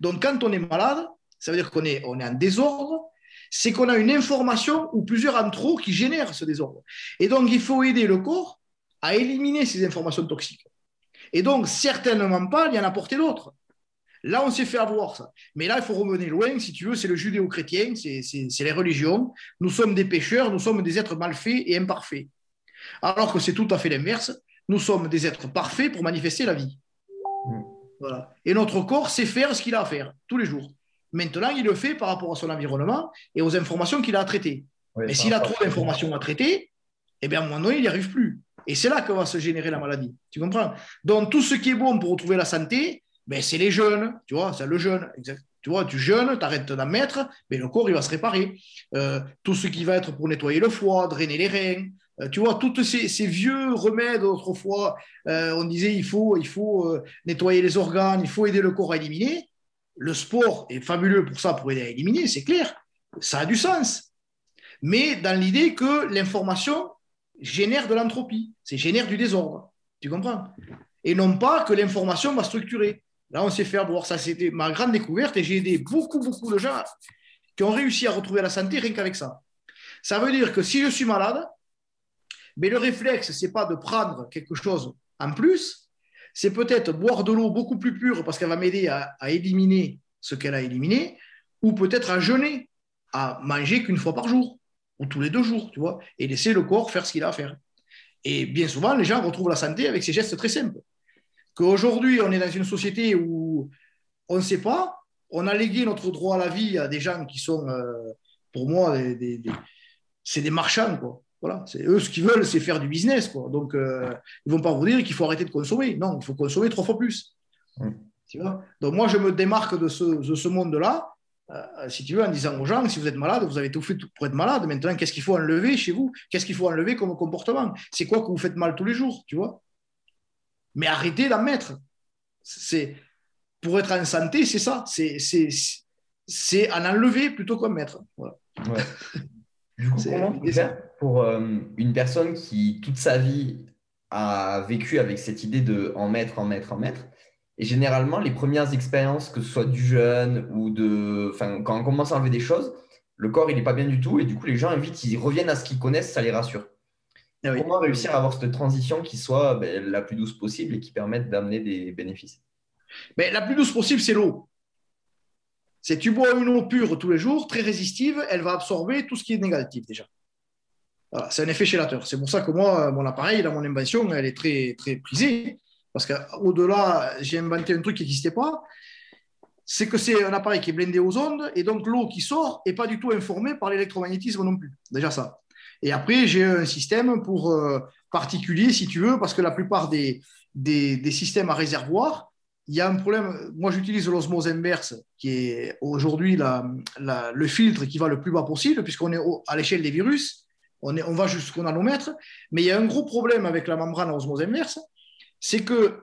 Donc, quand on est malade, ça veut dire qu'on est, on est en désordre, c'est qu'on a une information ou plusieurs en trop qui génèrent ce désordre. Et donc, il faut aider le corps à éliminer ces informations toxiques. Et donc, certainement pas y en apporter d'autres. Là, on s'est fait avoir ça. Mais là, il faut revenir loin, si tu veux, c'est le judéo-chrétien, c'est les religions. Nous sommes des pécheurs, nous sommes des êtres mal faits et imparfaits. Alors que c'est tout à fait l'inverse. Nous sommes des êtres parfaits pour manifester la vie. Mm. Voilà. Et notre corps sait faire ce qu'il a à faire tous les jours. Maintenant, il le fait par rapport à son environnement et aux informations qu'il a à traiter. Mais s'il a trop d'informations à traiter, eh bien, à un moment donné, il n'y arrive plus. Et c'est là que va se générer la maladie. Tu comprends? Donc, tout ce qui est bon pour retrouver la santé, ben, c'est les jeunes. Tu vois, c'est le jeûne. Tu vois, tu jeûnes, tu arrêtes d'en mettre, mais le corps, il va se réparer. Euh, tout ce qui va être pour nettoyer le foie, drainer les reins, tu vois, tous ces, vieux remèdes autrefois, euh, on disait il faut, il faut nettoyer les organes, il faut aider le corps à éliminer. Le sport est fabuleux pour ça, pour aider à éliminer, c'est clair. Ça a du sens. Mais dans l'idée que l'information génère de l'entropie, c'est génère du désordre. Tu comprends? Et non pas que l'information va structurer. Là, on s'est fait avoir. Ça, c'était ma grande découverte et j'ai aidé beaucoup, beaucoup de gens qui ont réussi à retrouver la santé rien qu'avec ça. Ça veut dire que si je suis malade, mais le réflexe, ce n'est pas de prendre quelque chose en plus, c'est peut-être boire de l'eau beaucoup plus pure parce qu'elle va m'aider à, à, éliminer ce qu'elle a éliminé, ou peut-être à jeûner, à manger qu'une fois par jour ou tous les deux jours, tu vois, et laisser le corps faire ce qu'il a à faire. Et bien souvent, les gens retrouvent la santé avec ces gestes très simples. Qu'aujourd'hui, on est dans une société où on ne sait pas, on a légué notre droit à la vie à des gens qui sont, euh, pour moi, des, c'est des marchands, quoi. Voilà, c'est eux ce qu'ils veulent, c'est faire du business, quoi. Donc, euh, ils vont pas vous dire qu'il faut arrêter de consommer. Non, il faut consommer trois fois plus. Tu vois? Donc, moi, je me démarque de ce, de ce monde-là euh, si tu veux, en disant aux gens, si vous êtes malade, vous avez tout fait pour être malade. Maintenant, qu'est-ce qu'il faut enlever chez vous? Qu'est-ce qu'il faut enlever comme comportement? C'est quoi que vous faites mal tous les jours, tu vois? Mais arrêtez d'en mettre. C'est pour être en santé, c'est ça. C'est c'est en enlever plutôt qu'en mettre. [LAUGHS] Du coup, comment pour euh, une personne qui toute sa vie a vécu avec cette idée de en mettre, en mettre, en mettre et généralement, les premières expériences, que ce soit du jeûne ou de. Enfin, quand on commence à enlever des choses, le corps, il n'est pas bien du tout. Et du coup, les gens, vite, ils reviennent à ce qu'ils connaissent, ça les rassure. Ah Comment réussir à avoir cette transition qui soit ben, la plus douce possible et qui permette d'amener des bénéfices? Mais La plus douce possible, c'est l'eau. C'est tu bois une eau pure tous les jours, très résistive, elle va absorber tout ce qui est négatif déjà. C'est un effet chélateur. C'est pour ça que moi, mon appareil, dans mon invention, elle est très, très prisée. Parce qu'au-delà, j'ai inventé un truc qui n'existait pas. C'est que c'est un appareil qui est blindé aux ondes et donc l'eau qui sort n'est pas du tout informée par l'électromagnétisme non plus. Déjà ça. Et après, j'ai un système pour euh, particulier, si tu veux, parce que la plupart des, des, systèmes à réservoir, il y a un problème. Moi, j'utilise l'osmose inverse, qui est aujourd'hui le filtre qui va le plus bas possible, puisqu'on est à l'échelle des virus. On, on va jusqu'au nanomètre. Mais il y a un gros problème avec la membrane osmose inverse, c'est que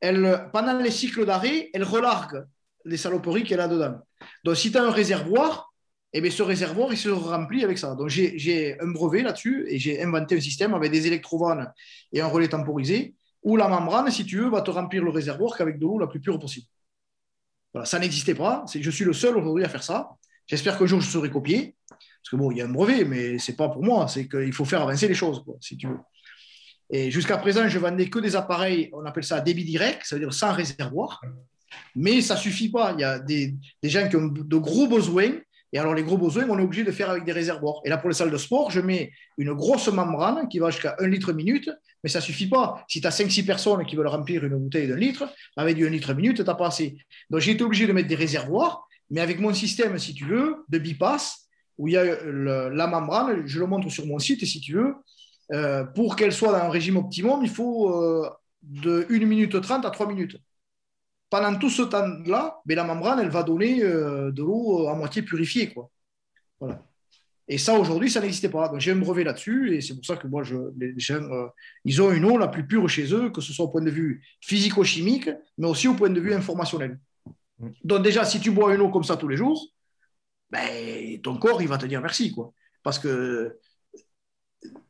[CLEARS THROAT] pendant les cycles d'arrêt, elle relargue les saloperies qu'elle a dedans. Donc, si tu as un réservoir, eh bien, ce réservoir, il se remplit avec ça. Donc, j'ai un brevet là-dessus et j'ai inventé un système avec des électrovannes et un relais temporisé où la membrane, si tu veux, va te remplir le réservoir qu'avec de l'eau la plus pure possible. Ça n'existait pas. Je suis le seul aujourd'hui à faire ça. J'espère qu'un jour je serai copié. Parce que bon, il y a un brevet, mais ce n'est pas pour moi. C'est qu'il faut faire avancer les choses, si tu veux. Et jusqu'à présent, je vendais que des appareils, on appelle ça débit direct, ça veut dire sans réservoir. Mais ça suffit pas. Il y a des, gens qui ont de gros besoins. Et alors, les gros besoins, on est obligé de faire avec des réservoirs. Et là, pour les salles de sport, je mets une grosse membrane qui va jusqu'à 1 litre minute, mais ça suffit pas. Si tu as 5-6 personnes qui veulent remplir une bouteille d'un litre, avec du 1 litre minute, tu n'as pas assez. Donc, j'ai été obligé de mettre des réservoirs, mais avec mon système, si tu veux, de bypass, où il y a la membrane, je le montre sur mon site, si tu veux, euh, pour qu'elle soit dans un régime optimum, il faut euh, de 1 minute 30 à 3 minutes. Pendant tout ce temps-là, ben, la membrane, elle va donner euh, de l'eau à moitié purifiée. Quoi. Voilà. Et ça, aujourd'hui, ça n'existait pas. Donc, j'ai un brevet là-dessus, et c'est pour ça que moi, je, les gens, ils ont une eau la plus pure chez eux, que ce soit au point de vue physico-chimique, mais aussi au point de vue informationnel. Mm. Donc, déjà, si tu bois une eau comme ça tous les jours, ben, ton corps, il va te dire merci. Quoi. Parce que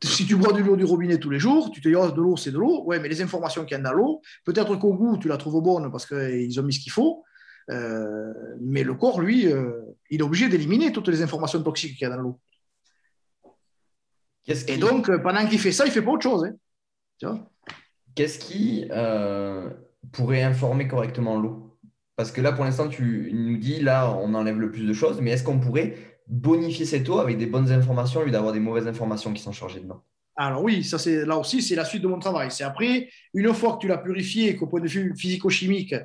si tu bois de l'eau du robinet tous les jours, tu te dis, oh, de l'eau, c'est de l'eau. Ouais, mais les informations qu'il y a dans l'eau, peut-être qu'au goût, tu la trouves bonne parce qu'ils ont mis ce qu'il faut. Euh, mais le corps, lui, euh, il est obligé d'éliminer toutes les informations toxiques qu'il y a dans l'eau. Et donc, euh, pendant qu'il fait ça, il ne fait pas autre chose. Hein. Qu'est-ce qui pourrait informer correctement l'eau? Parce que là, pour l'instant, tu nous dis, là, on enlève le plus de choses, mais est-ce qu'on pourrait bonifier cette eau avec des bonnes informations au lieu d'avoir des mauvaises informations qui sont chargées dedans alors oui, ça c'est là aussi c'est la suite de mon travail. C'est après une fois que tu l'as purifiée et qu'au point de vue physico-chimique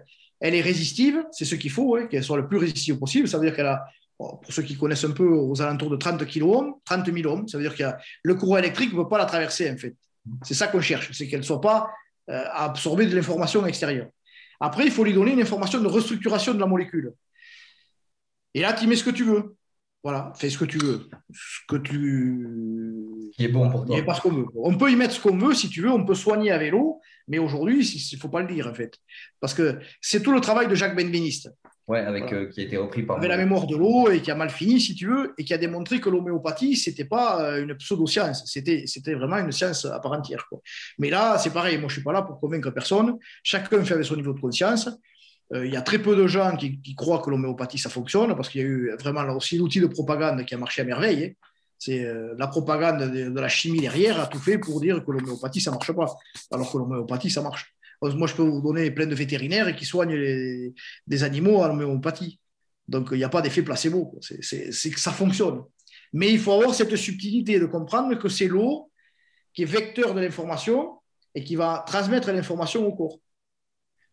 elle est résistive, c'est ce qu'il faut, hein, qu'elle soit le plus résistive possible. Ça veut dire qu'elle a, pour ceux qui connaissent un peu, aux alentours de 30 kOhm, 30 000 ohms. Ça veut dire que le courant électrique ne peut pas la traverser en fait. C'est ça qu'on cherche, c'est qu'elle ne soit pas euh, absorbée de l'information extérieure. Après, il faut lui donner une information de restructuration de la molécule. Et là, tu mets ce que tu veux. Voilà, fais ce que tu veux. Ce que tu. Qui est bon pour toi. pas ce qu'on veut. On peut y mettre ce qu'on veut si tu veux, on peut soigner à vélo, mais aujourd'hui, il ne faut pas le dire en fait. Parce que c'est tout le travail de Jacques Benveniste. Ouais, avec, euh, qui a été repris par. Avec la mémoire de l'eau et qui a mal fini, si tu veux, et qui a démontré que l'homéopathie, ce n'était pas euh, une pseudo-science, c'était, c'était vraiment une science à part entière. Quoi. Mais là, c'est pareil, moi je ne suis pas là pour convaincre personne. Chacun fait avec son niveau de conscience. Euh, il y a très peu de gens qui, croient que l'homéopathie, ça fonctionne, parce qu'il y a eu vraiment là aussi l'outil de propagande qui a marché à merveille. Hein. C'est euh, la propagande de, la chimie derrière a tout fait pour dire que l'homéopathie, ça ne marche pas, alors que l'homéopathie, ça marche. Moi, je peux vous donner plein de vétérinaires qui soignent des animaux à l'homéopathie. Donc, il n'y a pas d'effet placebo. C'est que ça fonctionne. Mais il faut avoir cette subtilité de comprendre que c'est l'eau qui est vecteur de l'information et qui va transmettre l'information au corps.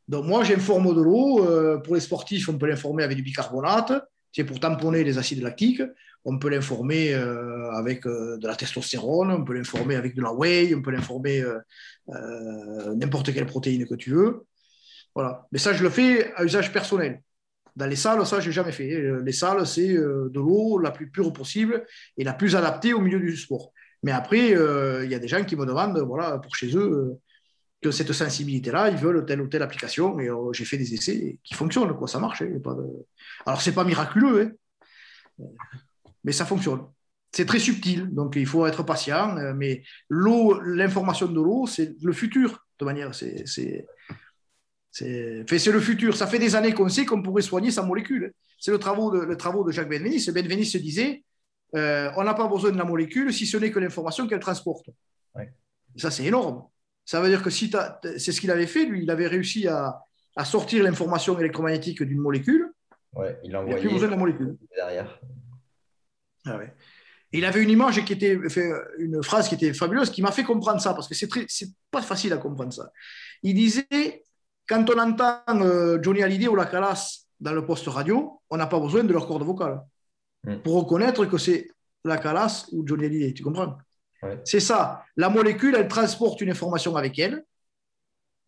Donc moi, j'informe de l'eau. Euh, pour les sportifs, on peut l'informer avec du bicarbonate. C'est pour tamponner les acides lactiques. On peut l'informer euh, avec euh, de la testostérone, on peut l'informer avec de la whey, on peut l'informer n'importe quelle protéine que tu veux. Voilà. Mais ça, je le fais à usage personnel. Dans les salles, ça, je n'ai jamais fait. Les salles, c'est de l'eau la plus pure possible et la plus adaptée au milieu du sport. Mais après, il y a des gens qui me demandent, voilà, pour chez eux, que cette sensibilité-là, ils veulent telle ou telle application. Et euh, j'ai fait des essais qui fonctionnent, quoi, ça marche. Hein. Alors, ce n'est pas miraculeux, hein, mais ça fonctionne. C'est très subtil, donc il faut être patient. Euh, mais l'eau, l'information de l'eau, c'est le futur, de manière. C'est, c'est, c'est, le futur. Ça fait des années qu'on sait qu'on pourrait soigner sa molécule. C'est le travaux de, le travaux de Jacques Benveniste. Benveniste se disait euh, on n'a pas besoin de la molécule si ce n'est que l'information qu'elle transporte. Ça, c'est énorme. Ça veut dire que si c'est ce qu'il avait fait, lui, il avait réussi à, sortir l'information électromagnétique d'une molécule. Ouais, il a envoyé. plus besoin de la molécule. Derrière. Ah il avait une image qui était, une phrase qui était fabuleuse, qui m'a fait comprendre ça, parce que c'est pas facile à comprendre ça. Il disait, quand on entend euh, Johnny Hallyday ou la Calas dans le poste radio, on n'a pas besoin de leur corde vocale hmm. pour reconnaître que c'est la Calas ou Johnny Hallyday. Tu comprends? C'est ça. La molécule, elle transporte une information avec elle,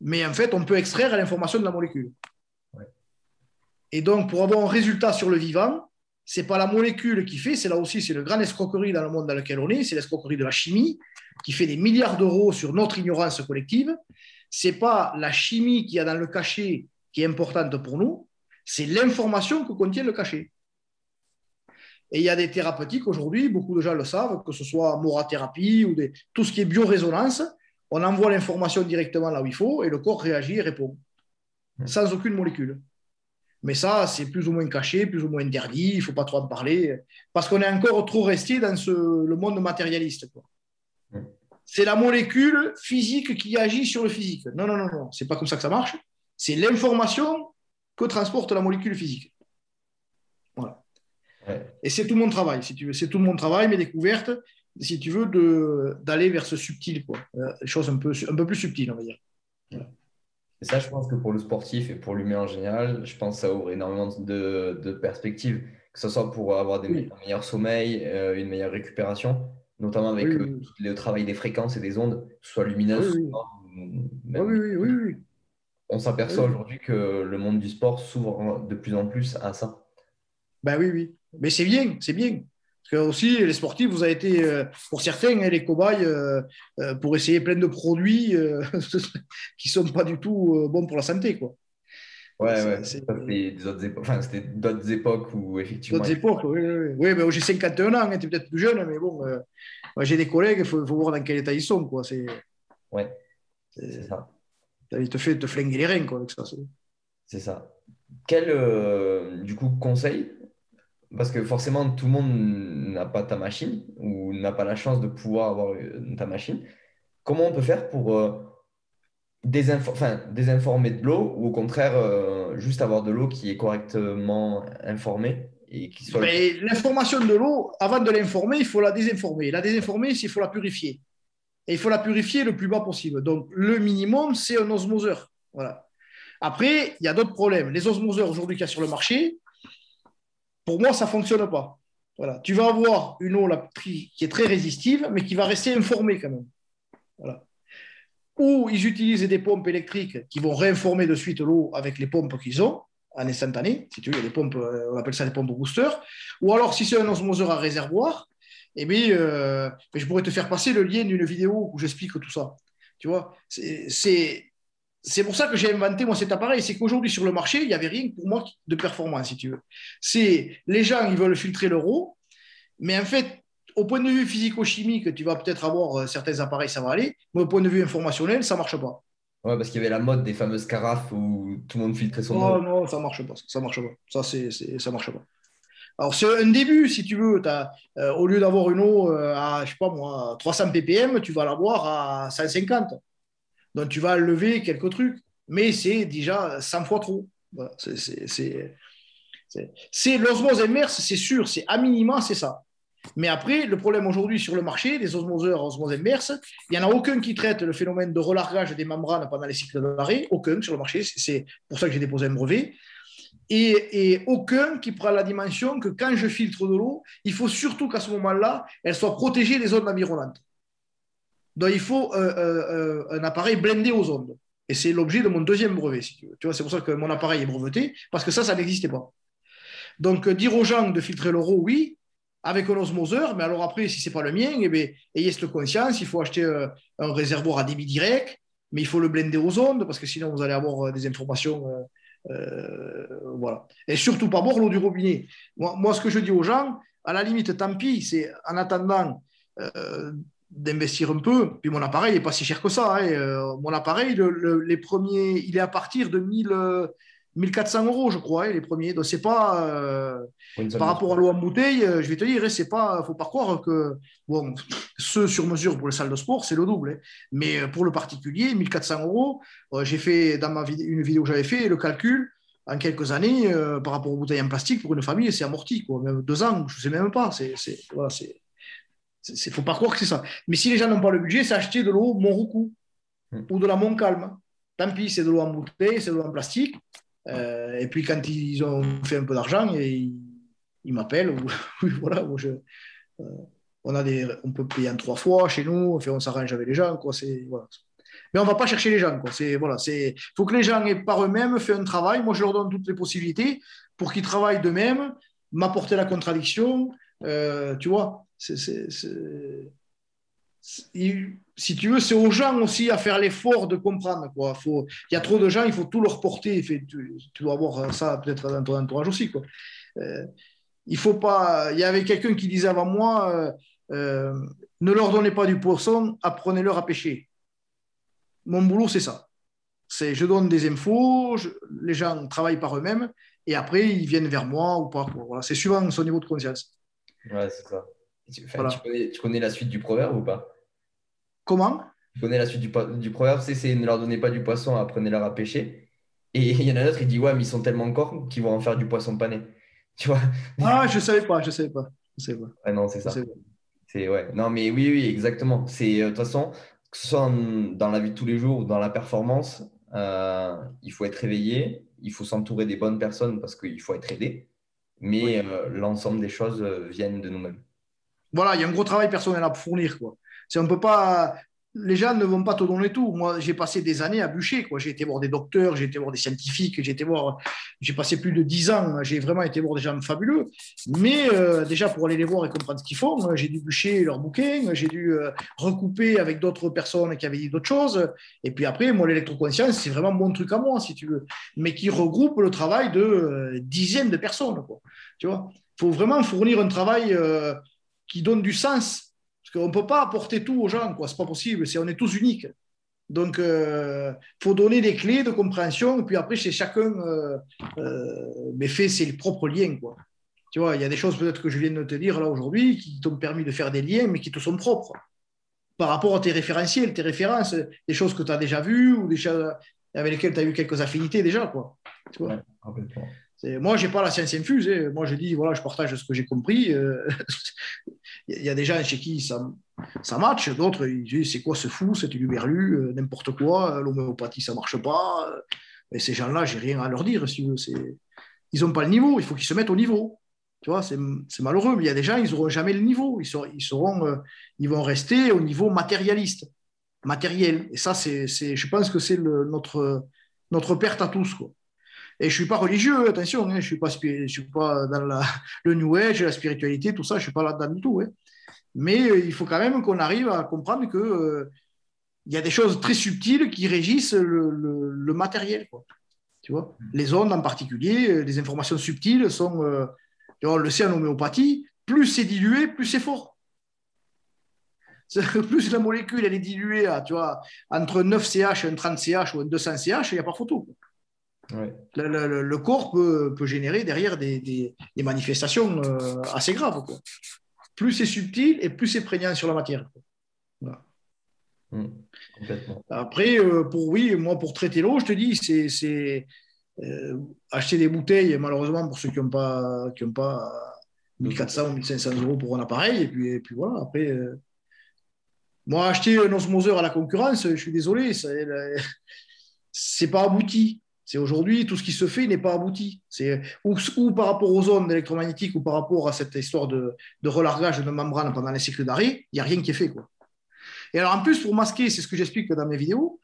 mais en fait, on peut extraire l'information de la molécule. Et donc, pour avoir un résultat sur le vivant, c'est pas la molécule qui fait, c'est là aussi, c'est le grand escroquerie dans le monde dans lequel on est, c'est l'escroquerie de la chimie, qui fait des milliards d'euros sur notre ignorance collective. C'est pas la chimie qu'il y a dans le cachet qui est importante pour nous, c'est l'information que contient le cachet. Et il y a des thérapeutiques aujourd'hui, beaucoup de gens le savent, que ce soit morathérapie ou des, tout ce qui est biorésonance, on envoie l'information directement là où il faut et le corps réagit et répond, mmh. sans aucune molécule. Mais ça, c'est plus ou moins caché, plus ou moins interdit, il ne faut pas trop en parler, parce qu'on est encore trop resté dans ce, le monde matérialiste. C'est la molécule physique qui agit sur le physique. Non, non, non, non, c'est pas comme ça que ça marche. C'est l'information que transporte la molécule physique. Voilà. Et c'est tout mon travail, si tu veux. C'est tout mon travail, mes découvertes, si tu veux, d'aller vers ce subtil, quoi. Euh, choses un peu, un peu plus subtiles, on va dire. Et ça, je pense que pour le sportif et pour l'humain en général, je pense que ça ouvre énormément de, de perspectives, que ce soit pour avoir des, un meilleur sommeil, euh, une meilleure récupération, notamment avec euh, le travail des fréquences et des ondes, soit lumineuses, oui, oui, oui, On s'aperçoit aujourd'hui que le monde du sport s'ouvre de plus en plus à ça. Ben oui, oui. Mais c'est bien, c'est bien. Parce que aussi, les sportifs, vous avez été, euh, pour certains, hein, les cobayes euh, euh, pour essayer plein de produits [LAUGHS] qui ne sont pas du tout bons pour la santé. Quoi. Ouais, ouais. C'était d'autres époques. Enfin, c'était d'autres époques où effectivement. D'autres époques, oui. Oui, oui mais j'ai 51 ans, hein, tu es peut-être plus jeune, mais bon, j'ai des collègues, il faut, voir dans quel état ils sont. Quoi. C'est, ouais, c'est ça. Il te fait te flinguer les reins quoi, avec ça. C'est ça. Quel, du coup, conseil parce que forcément, tout le monde n'a pas ta machine ou n'a pas la chance de pouvoir avoir ta machine. Comment on peut faire pour euh, désinformer de l'eau ou au contraire euh, juste avoir de l'eau qui est correctement informée et qui soit. L'information de l'eau, avant de l'informer, il faut la désinformer. La désinformer, il faut la purifier. Et il faut la purifier le plus bas possible. Donc le minimum, c'est un osmoseur. Voilà. Après, il y a d'autres problèmes. Les osmoseurs aujourd'hui qu'il y a sur le marché, pour moi, ça ne fonctionne pas. Voilà. Tu vas avoir une eau qui est très résistive, mais qui va rester informée quand même. Voilà ou ils utilisent des pompes électriques qui vont réinformer de suite l'eau avec les pompes qu'ils ont en instantané. Si tu veux, il y a des pompes, euh, on appelle ça des pompes booster. Ou alors, si c'est un osmoseur à réservoir, eh bien, euh, je pourrais te faire passer le lien d'une vidéo où j'explique tout ça. Tu vois, c'est c'est pour ça que j'ai inventé moi cet appareil. C'est qu'aujourd'hui sur le marché, il n'y avait rien pour moi de performance, si tu veux. C'est les gens, ils veulent filtrer leur eau, mais en fait, au point de vue physico-chimique, tu vas peut-être avoir euh, certains appareils, ça va aller, mais au point de vue informationnel, ça ne marche pas. Ouais, parce qu'il y avait la mode des fameuses carafes où tout le monde filtrait son eau. Non, ça ne marche pas. Ça marche pas. Ça, c'est, ça marche pas. Alors, c'est un début, si tu veux. As, euh, au lieu d'avoir une eau euh, à, je sais pas moi, 300 ppm, tu vas l'avoir à 150. Donc, tu vas lever quelques trucs. Mais c'est déjà 100 fois trop. c'est, l'osmose immerse, c'est sûr. C'est à minima, c'est ça. Mais après, le problème aujourd'hui sur le marché des osmoseurs osmose inverse, il n'y en a aucun qui traite le phénomène de relargage des membranes pendant les cycles d'arrêt, aucun sur le marché, c'est pour ça que j'ai déposé un brevet, et, aucun qui prend la dimension que quand je filtre de l'eau, il faut surtout qu'à ce moment-là, elle soit protégée des ondes environnantes. Donc il faut euh, euh, euh, un appareil blindé aux ondes. Et c'est l'objet de mon deuxième brevet, si tu veux. Vois, c'est pour ça que mon appareil est breveté, parce que ça, ça n'existait pas. Donc, dire aux gens de filtrer l'euro, oui, avec un osmoseur, mais alors après, si ce n'est pas le mien, eh bien, ayez cette conscience, il faut acheter un réservoir à débit direct, mais il faut le blender aux ondes, parce que sinon vous allez avoir des informations. Voilà. Et surtout pas boire l'eau du robinet. Moi, ce que je dis aux gens, à la limite, tant pis, c'est en attendant d'investir un peu, puis mon appareil n'est pas si cher que ça. Hein, mon appareil, les premiers, il est à partir de 1000. 1400 euros, je crois, hein, les premiers. Donc, c'est pas euh, par rapport à l'eau en bouteille, euh, je vais te dire, hein, c'est pas, faut pas croire que bon, [LAUGHS] ceux sur mesure pour les salles de sport, c'est le double. Hein. Mais euh, pour le particulier, 1400 euros, j'ai fait dans ma une vidéo que j'avais fait le calcul en quelques années par rapport aux bouteilles en plastique pour une famille, c'est amorti, quoi. Même deux ans, je sais même pas. C'est, voilà, c'est, faut pas croire que c'est ça. Mais si les gens n'ont pas le budget, c'est acheter de l'eau Monroucou hmm. ou de la Montcalm. Tant pis, c'est de l'eau en bouteille, c'est de l'eau en plastique. Euh, et puis quand ils ont fait un peu d'argent, ils, ils m'appellent. [LAUGHS] voilà, euh, on, a des, on peut payer en trois fois chez nous, on s'arrange avec les gens. Quoi, voilà. Mais on ne va pas chercher les gens. Il voilà, faut que les gens aient par eux-mêmes fait un travail. Moi, je leur donne toutes les possibilités pour qu'ils travaillent d'eux-mêmes, m'apporter la contradiction. Euh, tu vois, si tu veux, c'est aux gens aussi à faire l'effort de comprendre. Quoi. Il y a trop de gens, il faut tout leur porter. Tu, tu dois avoir ça peut-être dans ton entourage aussi. Quoi. Euh, il faut pas. Il y avait quelqu'un qui disait avant moi euh, euh, ne leur donnez pas du poisson, apprenez-leur à pêcher. Mon boulot, c'est ça. C'est je donne des infos, les gens travaillent par eux-mêmes et après ils viennent vers moi ou pas. Voilà, c'est suivant son niveau de conscience. Ouais, c'est ça. Tu, connais, la suite du proverbe ou pas? Comment? Tu connais la suite du, du proverbe, c'est ne leur donnez pas du poisson, apprenez-leur à pêcher. Et [LAUGHS] il y en a un autre, il dit Ouais, mais ils sont tellement corps qu'ils vont en faire du poisson pané. [LAUGHS] Tu vois? Ah, je savais pas, je savais pas. Je savais pas. non, c'est ça. C'est ouais. Non, mais oui, oui, exactement. C'est euh, de toute façon, que ce soit dans la vie de tous les jours ou dans la performance, euh, il faut être réveillé, il faut s'entourer des bonnes personnes parce qu'il faut être aidé. Mais euh, l'ensemble des choses viennent de nous-mêmes voilà, il y a un gros travail personnel à fournir. Quoi. On peut pas, les gens ne vont pas te donner tout. Moi, j'ai passé des années à bûcher. J'ai été voir des docteurs, j'ai été voir des scientifiques, j'ai été voir, j'ai passé plus de dix ans. J'ai vraiment été voir des gens fabuleux. Mais euh, déjà pour aller les voir et comprendre ce qu'ils font, j'ai dû bûcher leurs bouquins, j'ai dû euh, recouper avec d'autres personnes qui avaient dit d'autres choses. Et puis après, moi, l'électroconscience, c'est vraiment mon truc à moi, si tu veux, mais qui regroupe le travail de euh, dizaines de personnes. Tu vois, faut vraiment fournir un travail qui donne du sens. Parce qu'on ne peut pas apporter tout aux gens, ce n'est pas possible, c'est, on est tous uniques. Donc, il euh, faut donner des clés de compréhension, et puis après, c'est chacun euh, euh, fait ses propres liens. Quoi. Tu vois, il y a des choses peut-être que je viens de te dire là aujourd'hui qui t'ont permis de faire des liens, mais qui te sont propres. par rapport à tes référentiels, tes références, des choses que tu as déjà vues ou des avec lesquelles tu as eu quelques affinités déjà. Quoi. Moi, je n'ai pas la science infuse. Hein. Moi, je dis, voilà, je partage ce que j'ai compris. Euh, [LAUGHS] il y a des gens chez qui ça, ça match, d'autres, ils disent, c'est quoi ce fou, c'est du berlu, euh, n'importe quoi, l'homéopathie, ça ne marche pas. Et ces gens-là, j'ai rien à leur dire, Ils n'ont pas le niveau, il faut qu'ils se mettent au niveau. Tu vois, c'est malheureux, mais il y a des gens, ils n'auront jamais le niveau. Ils, euh, ils vont rester au niveau matérialiste, matériel. Et ça, c'est, je pense que c'est notre, notre perte à tous. Quoi. Et je ne suis pas religieux, attention, hein, je ne suis, pas, suis pas dans la, le New Age, la spiritualité, tout ça, je ne suis pas là-dedans du tout. Hein. Mais euh, il faut quand même qu'on arrive à comprendre qu'il euh, y a des choses très subtiles qui régissent le, le, matériel. Quoi. Tu vois? Les ondes en particulier, euh, les informations subtiles sont, on le sait en homéopathie, plus c'est dilué, plus c'est fort. [LAUGHS] Plus la molécule elle est diluée à, tu vois, entre 9 CH, un 30 CH ou un 200 CH, il n'y a pas photo. Le, corps peut, générer derrière des, manifestations euh, assez graves. Plus c'est subtil et plus c'est prégnant sur la matière. Mmh, Après, euh, pour oui, moi pour traiter l'eau, je te dis, c'est euh, acheter des bouteilles, malheureusement pour ceux qui n'ont pas, qui pas 1400 ou 1500 euros pour un appareil, et puis, et puis voilà, après. moi, acheter un osmoseur à la concurrence, je suis désolé, c'est pas abouti. C'est aujourd'hui, tout ce qui se fait n'est pas abouti. C'est ou, par rapport aux ondes électromagnétiques ou par rapport à cette histoire de, relargage de membrane pendant les cycles d'arrêt, il n'y a rien qui est fait. Quoi. Et alors en plus, pour masquer, c'est ce que j'explique dans mes vidéos,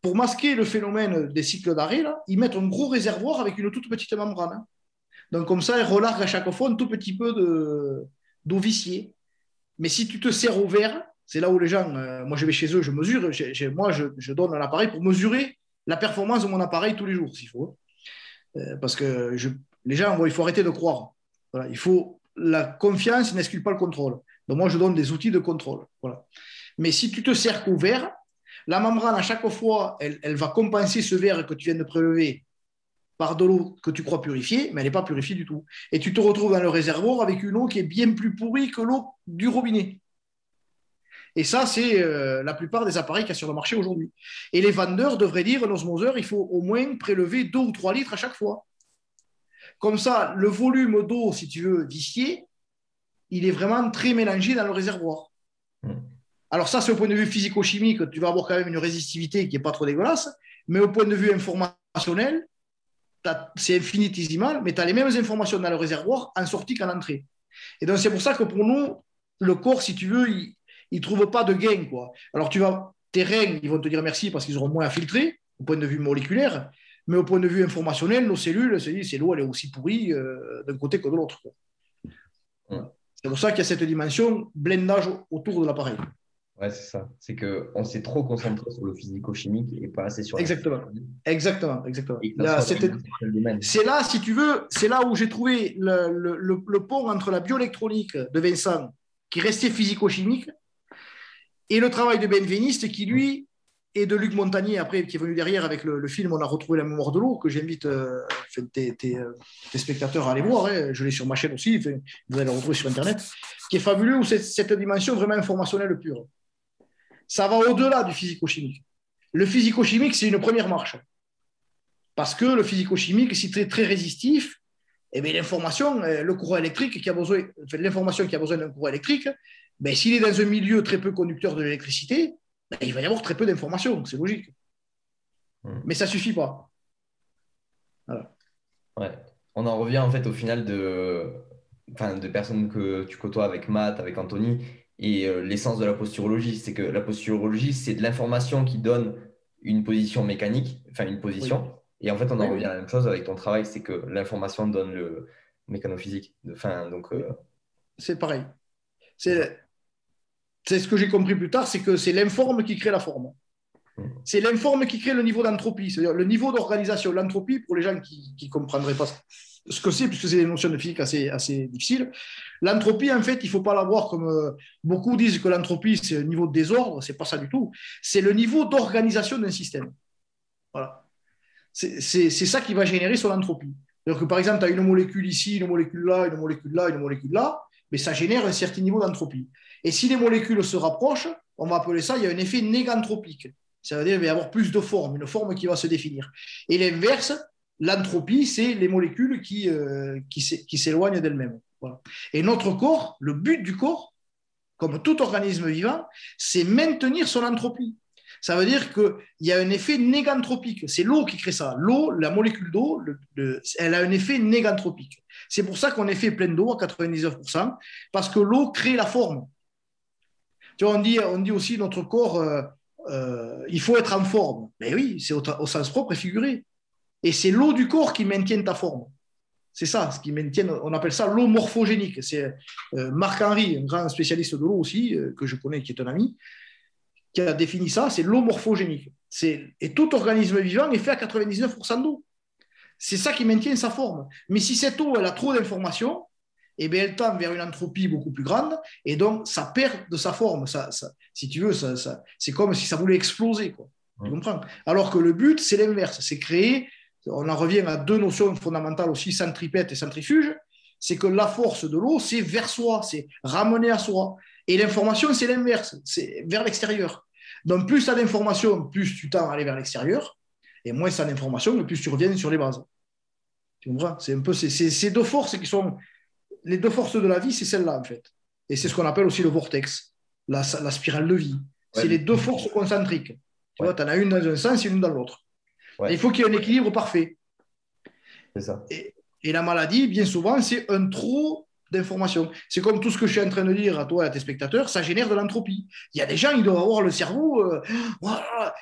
pour masquer le phénomène des cycles d'arrêt, ils mettent un gros réservoir avec une toute petite membrane. Hein. Donc comme ça, ils relarguent à chaque fois un tout petit peu d'eau viciée. Mais si tu te sers au verre, c'est là où les gens, euh, moi je vais chez eux, je mesure, moi je, je donne un appareil pour mesurer la performance de mon appareil tous les jours, s'il faut. Euh, parce que les gens, il faut arrêter de croire. il faut la confiance n'exclut pas le contrôle. Donc moi, je donne des outils de contrôle. Voilà. Mais si tu te sers qu'au verre, la membrane, à chaque fois, elle, elle, va compenser ce verre que tu viens de prélever par de l'eau que tu crois purifiée, mais elle n'est pas purifiée du tout. Et tu te retrouves dans le réservoir avec une eau qui est bien plus pourrie que l'eau du robinet. Et ça, c'est euh, la plupart des appareils qu'il y a sur le marché aujourd'hui. Et les vendeurs devraient dire, l'osmoseur, il faut au moins prélever 2 ou 3 litres à chaque fois. Comme ça, le volume d'eau, si tu veux, vicié, il est vraiment très mélangé dans le réservoir. Hmm. Alors ça, c'est au point de vue physico-chimique, tu vas avoir quand même une résistivité qui n'est pas trop dégueulasse, mais au point de vue informationnel, c'est infinitésimal, mais tu as les mêmes informations dans le réservoir en sortie qu'en entrée. Et donc c'est pour ça que pour nous, le corps, si tu veux, il, ils ne trouvent pas de gain. Quoi. Alors, tu vas, tes reins, ils vont te dire merci parce qu'ils auront moins à filtrer au point de vue moléculaire, mais au point de vue informationnel, nos cellules, c'est l'eau, elle est aussi pourrie euh, d'un côté que de l'autre. C'est pour ça qu'il y a cette dimension blindage autour de l'appareil. Ouais, c'est ça. C'est qu'on s'est trop concentré sur le physico-chimique et pas assez sur Exactement. Exactement. Exactement. C'est là, si tu veux, c'est là où j'ai trouvé le, le, le, pont entre la bioélectronique de Vincent, qui restait physico-chimique, et le travail de Benveniste, qui lui et de Luc Montagnier, après, qui est venu derrière avec le, film On a retrouvé la mémoire de l'eau, que j'invite euh, tes, euh, tes, spectateurs à aller voir. Hein. Je l'ai sur ma chaîne aussi, vous allez le retrouver sur Internet, qui est fabuleux, où c'est cette dimension vraiment informationnelle pure. Ça va au-delà du physico-chimique. Le physico-chimique, c'est une première marche. Parce que le physico-chimique, c'est très, très résistif, eh l'information, euh, le courant électrique qui a besoin, l'information qui a besoin d'un courant électrique, ben, s'il est dans un milieu très peu conducteur de l'électricité, ben, il va y avoir très peu d'informations, c'est logique. Hmm. Mais ça ne suffit pas. Ouais. On en revient en fait au final de, enfin, de personnes que tu côtoies avec Matt, avec Anthony, et euh, l'essence de la posturologie, c'est que la posturologie, c'est de l'information qui donne une position mécanique, enfin une position. Et en fait, on en revient à la même chose avec ton travail, c'est que l'information donne le mécanophysique. Enfin, donc, euh, C'est pareil. C'est ce que j'ai compris plus tard, c'est que c'est l'informe qui crée la forme. C'est l'informe qui crée le niveau d'entropie, c'est-à-dire le niveau d'organisation. L'entropie, pour les gens qui ne comprendraient pas ce que c'est, puisque c'est des notions de physique assez, assez difficiles, l'entropie, en fait, il ne faut pas la voir comme euh, beaucoup disent que l'entropie, c'est le niveau de désordre, ce n'est pas ça du tout. C'est le niveau d'organisation d'un système. Voilà. C'est ça qui va générer son entropie. par exemple, tu as une molécule ici, une molécule là, une molécule là, une molécule là. Mais ça génère un certain niveau d'entropie. Et si les molécules se rapprochent, on va appeler ça, il y a un effet négantropique. Ça veut dire qu'il va y avoir plus de forme, une forme qui va se définir. Et l'inverse, l'entropie, c'est les molécules qui, euh, qui s'éloignent d'elles-mêmes. Et notre corps, le but du corps, comme tout organisme vivant, c'est maintenir son entropie. Ça veut dire qu'il y a un effet négantropique. C'est l'eau qui crée ça. L'eau, la molécule d'eau, elle a un effet négantropique. C'est pour ça qu'on est fait plein d'eau à 99%, parce que l'eau crée la forme. Tu vois, on dit, aussi notre corps, euh, euh, il faut être en forme. Mais oui, c'est au, sens propre et figuré. Et c'est l'eau du corps qui maintient ta forme. C'est ça, ce qui maintient, on appelle ça l'eau morphogénique. C'est euh, Marc Henry, un grand spécialiste de l'eau aussi, que je connais, qui est un ami, qui a défini ça, c'est l'eau morphogénique. Et tout organisme vivant est fait à 99% d'eau. C'est ça qui maintient sa forme. Mais si cette eau elle a trop d'informations, eh bien, elle tend vers une entropie beaucoup plus grande et donc ça perd de sa forme. Ça, si tu veux, ça, c'est comme si ça voulait exploser. Quoi. Tu comprends? Alors que le but, c'est l'inverse. C'est créer, on en revient à deux notions fondamentales aussi, centripète et centrifuge. C'est que la force de l'eau, c'est vers soi, c'est ramener à soi. Et l'information, c'est l'inverse, c'est vers l'extérieur. Donc, plus tu as d'informations, plus tu tends à aller vers l'extérieur, et moins tu as d'informations, plus tu reviens sur les bases. Tu comprends? C'est un peu ces, deux forces qui sont. Les deux forces de la vie, c'est celle-là, en fait. Et c'est ce qu'on appelle aussi le vortex, la, spirale de vie. C'est les deux forces concentriques. Tu vois, en as une dans un sens et une dans l'autre. Il faut qu'il y ait un équilibre parfait. C'est ça. Et, et, la maladie, bien souvent, c'est un trop d'informations. C'est comme tout ce que je suis en train de dire à toi et à tes spectateurs, ça génère de l'entropie. Il y a des gens, ils doivent avoir le cerveau, euh,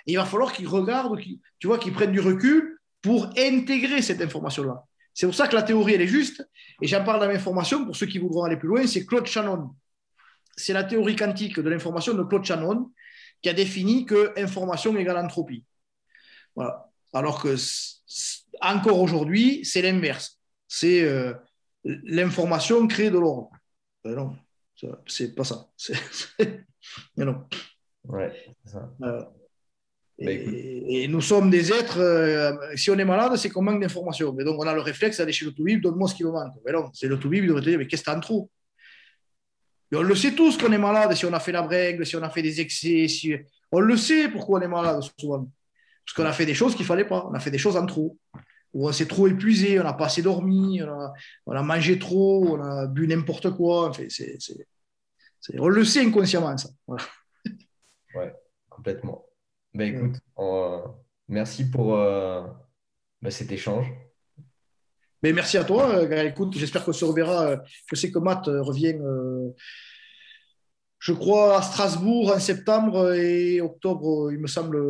il va falloir qu'ils regardent, tu vois, qu'ils prennent du recul pour intégrer cette information-là. C'est pour ça que la théorie, elle est juste, et j'en parle dans mes pour ceux qui voudront aller plus loin, c'est Claude Shannon. C'est la théorie quantique de l'information de Claude Shannon qui a défini que information égale entropie. Voilà. Alors que, encore aujourd'hui, c'est l'inverse. C'est... Euh, l'information crée de l'ordre. Ben non, c'est pas ça. [LAUGHS] Mais non. Ouais, c'est ça. Euh, ben, et, nous sommes des êtres, euh, si on est malade, c'est qu'on manque d'informations. Mais donc, on a le réflexe d'aller chez le tout-bib, donne-moi ce qui me manque. Mais non, c'est le tout-bib, il devrait te dire, mais qu'est-ce que t'as en trop On le sait tous qu'on est malade, si on a fait la brègue, si on a fait des excès. Si... On le sait pourquoi on est malade souvent. Parce qu'on a fait des choses qu'il ne fallait pas. On a fait des choses en trop où on s'est trop épuisé, on n'a pas assez dormi, on a, mangé trop, on a bu n'importe quoi. Enfin, on le sait inconsciemment, ça. [LAUGHS] Ouais, complètement. Ben, écoute, merci pour euh, ben, cet échange. Mais ben, merci à toi, euh, Écoute, j'espère qu'on se reverra. Euh, je sais que Matt revient, je crois, à Strasbourg en septembre et octobre, il me semble,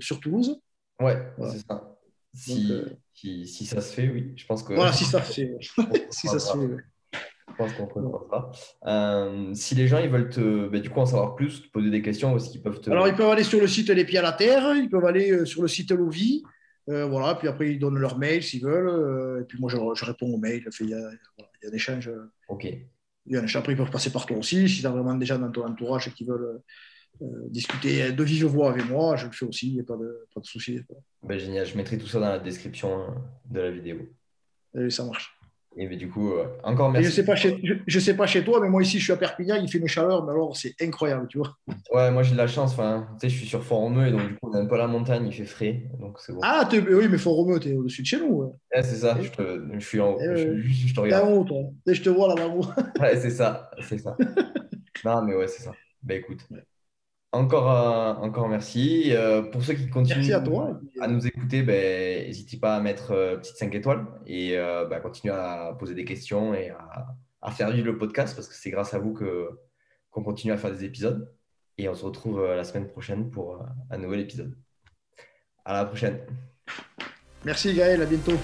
sur Toulouse. Ouais, c'est ça. Si, si, si, ça se fait, oui. Je pense que. Voilà, si ça se fait. [LAUGHS] si ça se fait, Je pense qu'on euh, si les gens ils veulent te, bah, du coup, en savoir plus, te poser des questions aussi, ils peuvent te. Alors, ils peuvent aller sur le site Les Pieds à la Terre, ils peuvent aller euh, sur le site Lovi. Euh, voilà, puis après, ils donnent leur mail s'ils veulent. et puis moi, je, je, réponds aux mails. Il y a, il y a un échange. OK. Il y a un échange. Après, ils peuvent passer par toi aussi. Si tu as vraiment des gens dans ton entourage qui veulent euh, discuter de vive voix avec moi, je le fais aussi, il n'y a pas de, pas de souci. Ben, génial, je mettrai tout ça dans la description euh, de la vidéo. Et ça marche. Et ben, du coup, euh, encore merci. je ne sais, pas chez, je, sais pas chez toi, mais moi ici, je suis à Perpignan, il fait une chaleur, mais alors c'est incroyable, tu vois. Ouais, moi j'ai de la chance, enfin, tu sais, je suis sur Fort-Romeu et donc du coup, on n'a pas la montagne, il fait frais, donc c'est bon. Ah, oui, mais Fort-Romeu, tu es au-dessus de chez nous. Ouais, c'est ça, je, te, je, suis en haut, je, je, te regarde. Haut, toi. je te vois là-bas. ouais, c'est ça, c'est ça. [LAUGHS] non, mais ouais, c'est ça. Ben écoute. Encore, euh, encore merci. Euh, pour ceux qui continuent à, toi. à, nous écouter, ben, n'hésitez pas à mettre euh, petite 5 étoiles et ben, continuer à poser des questions et à, faire vivre le podcast parce que c'est grâce à vous que, qu'on continue à faire des épisodes. Et on se retrouve la semaine prochaine pour un nouvel épisode. À la prochaine. Merci Gaël, à bientôt.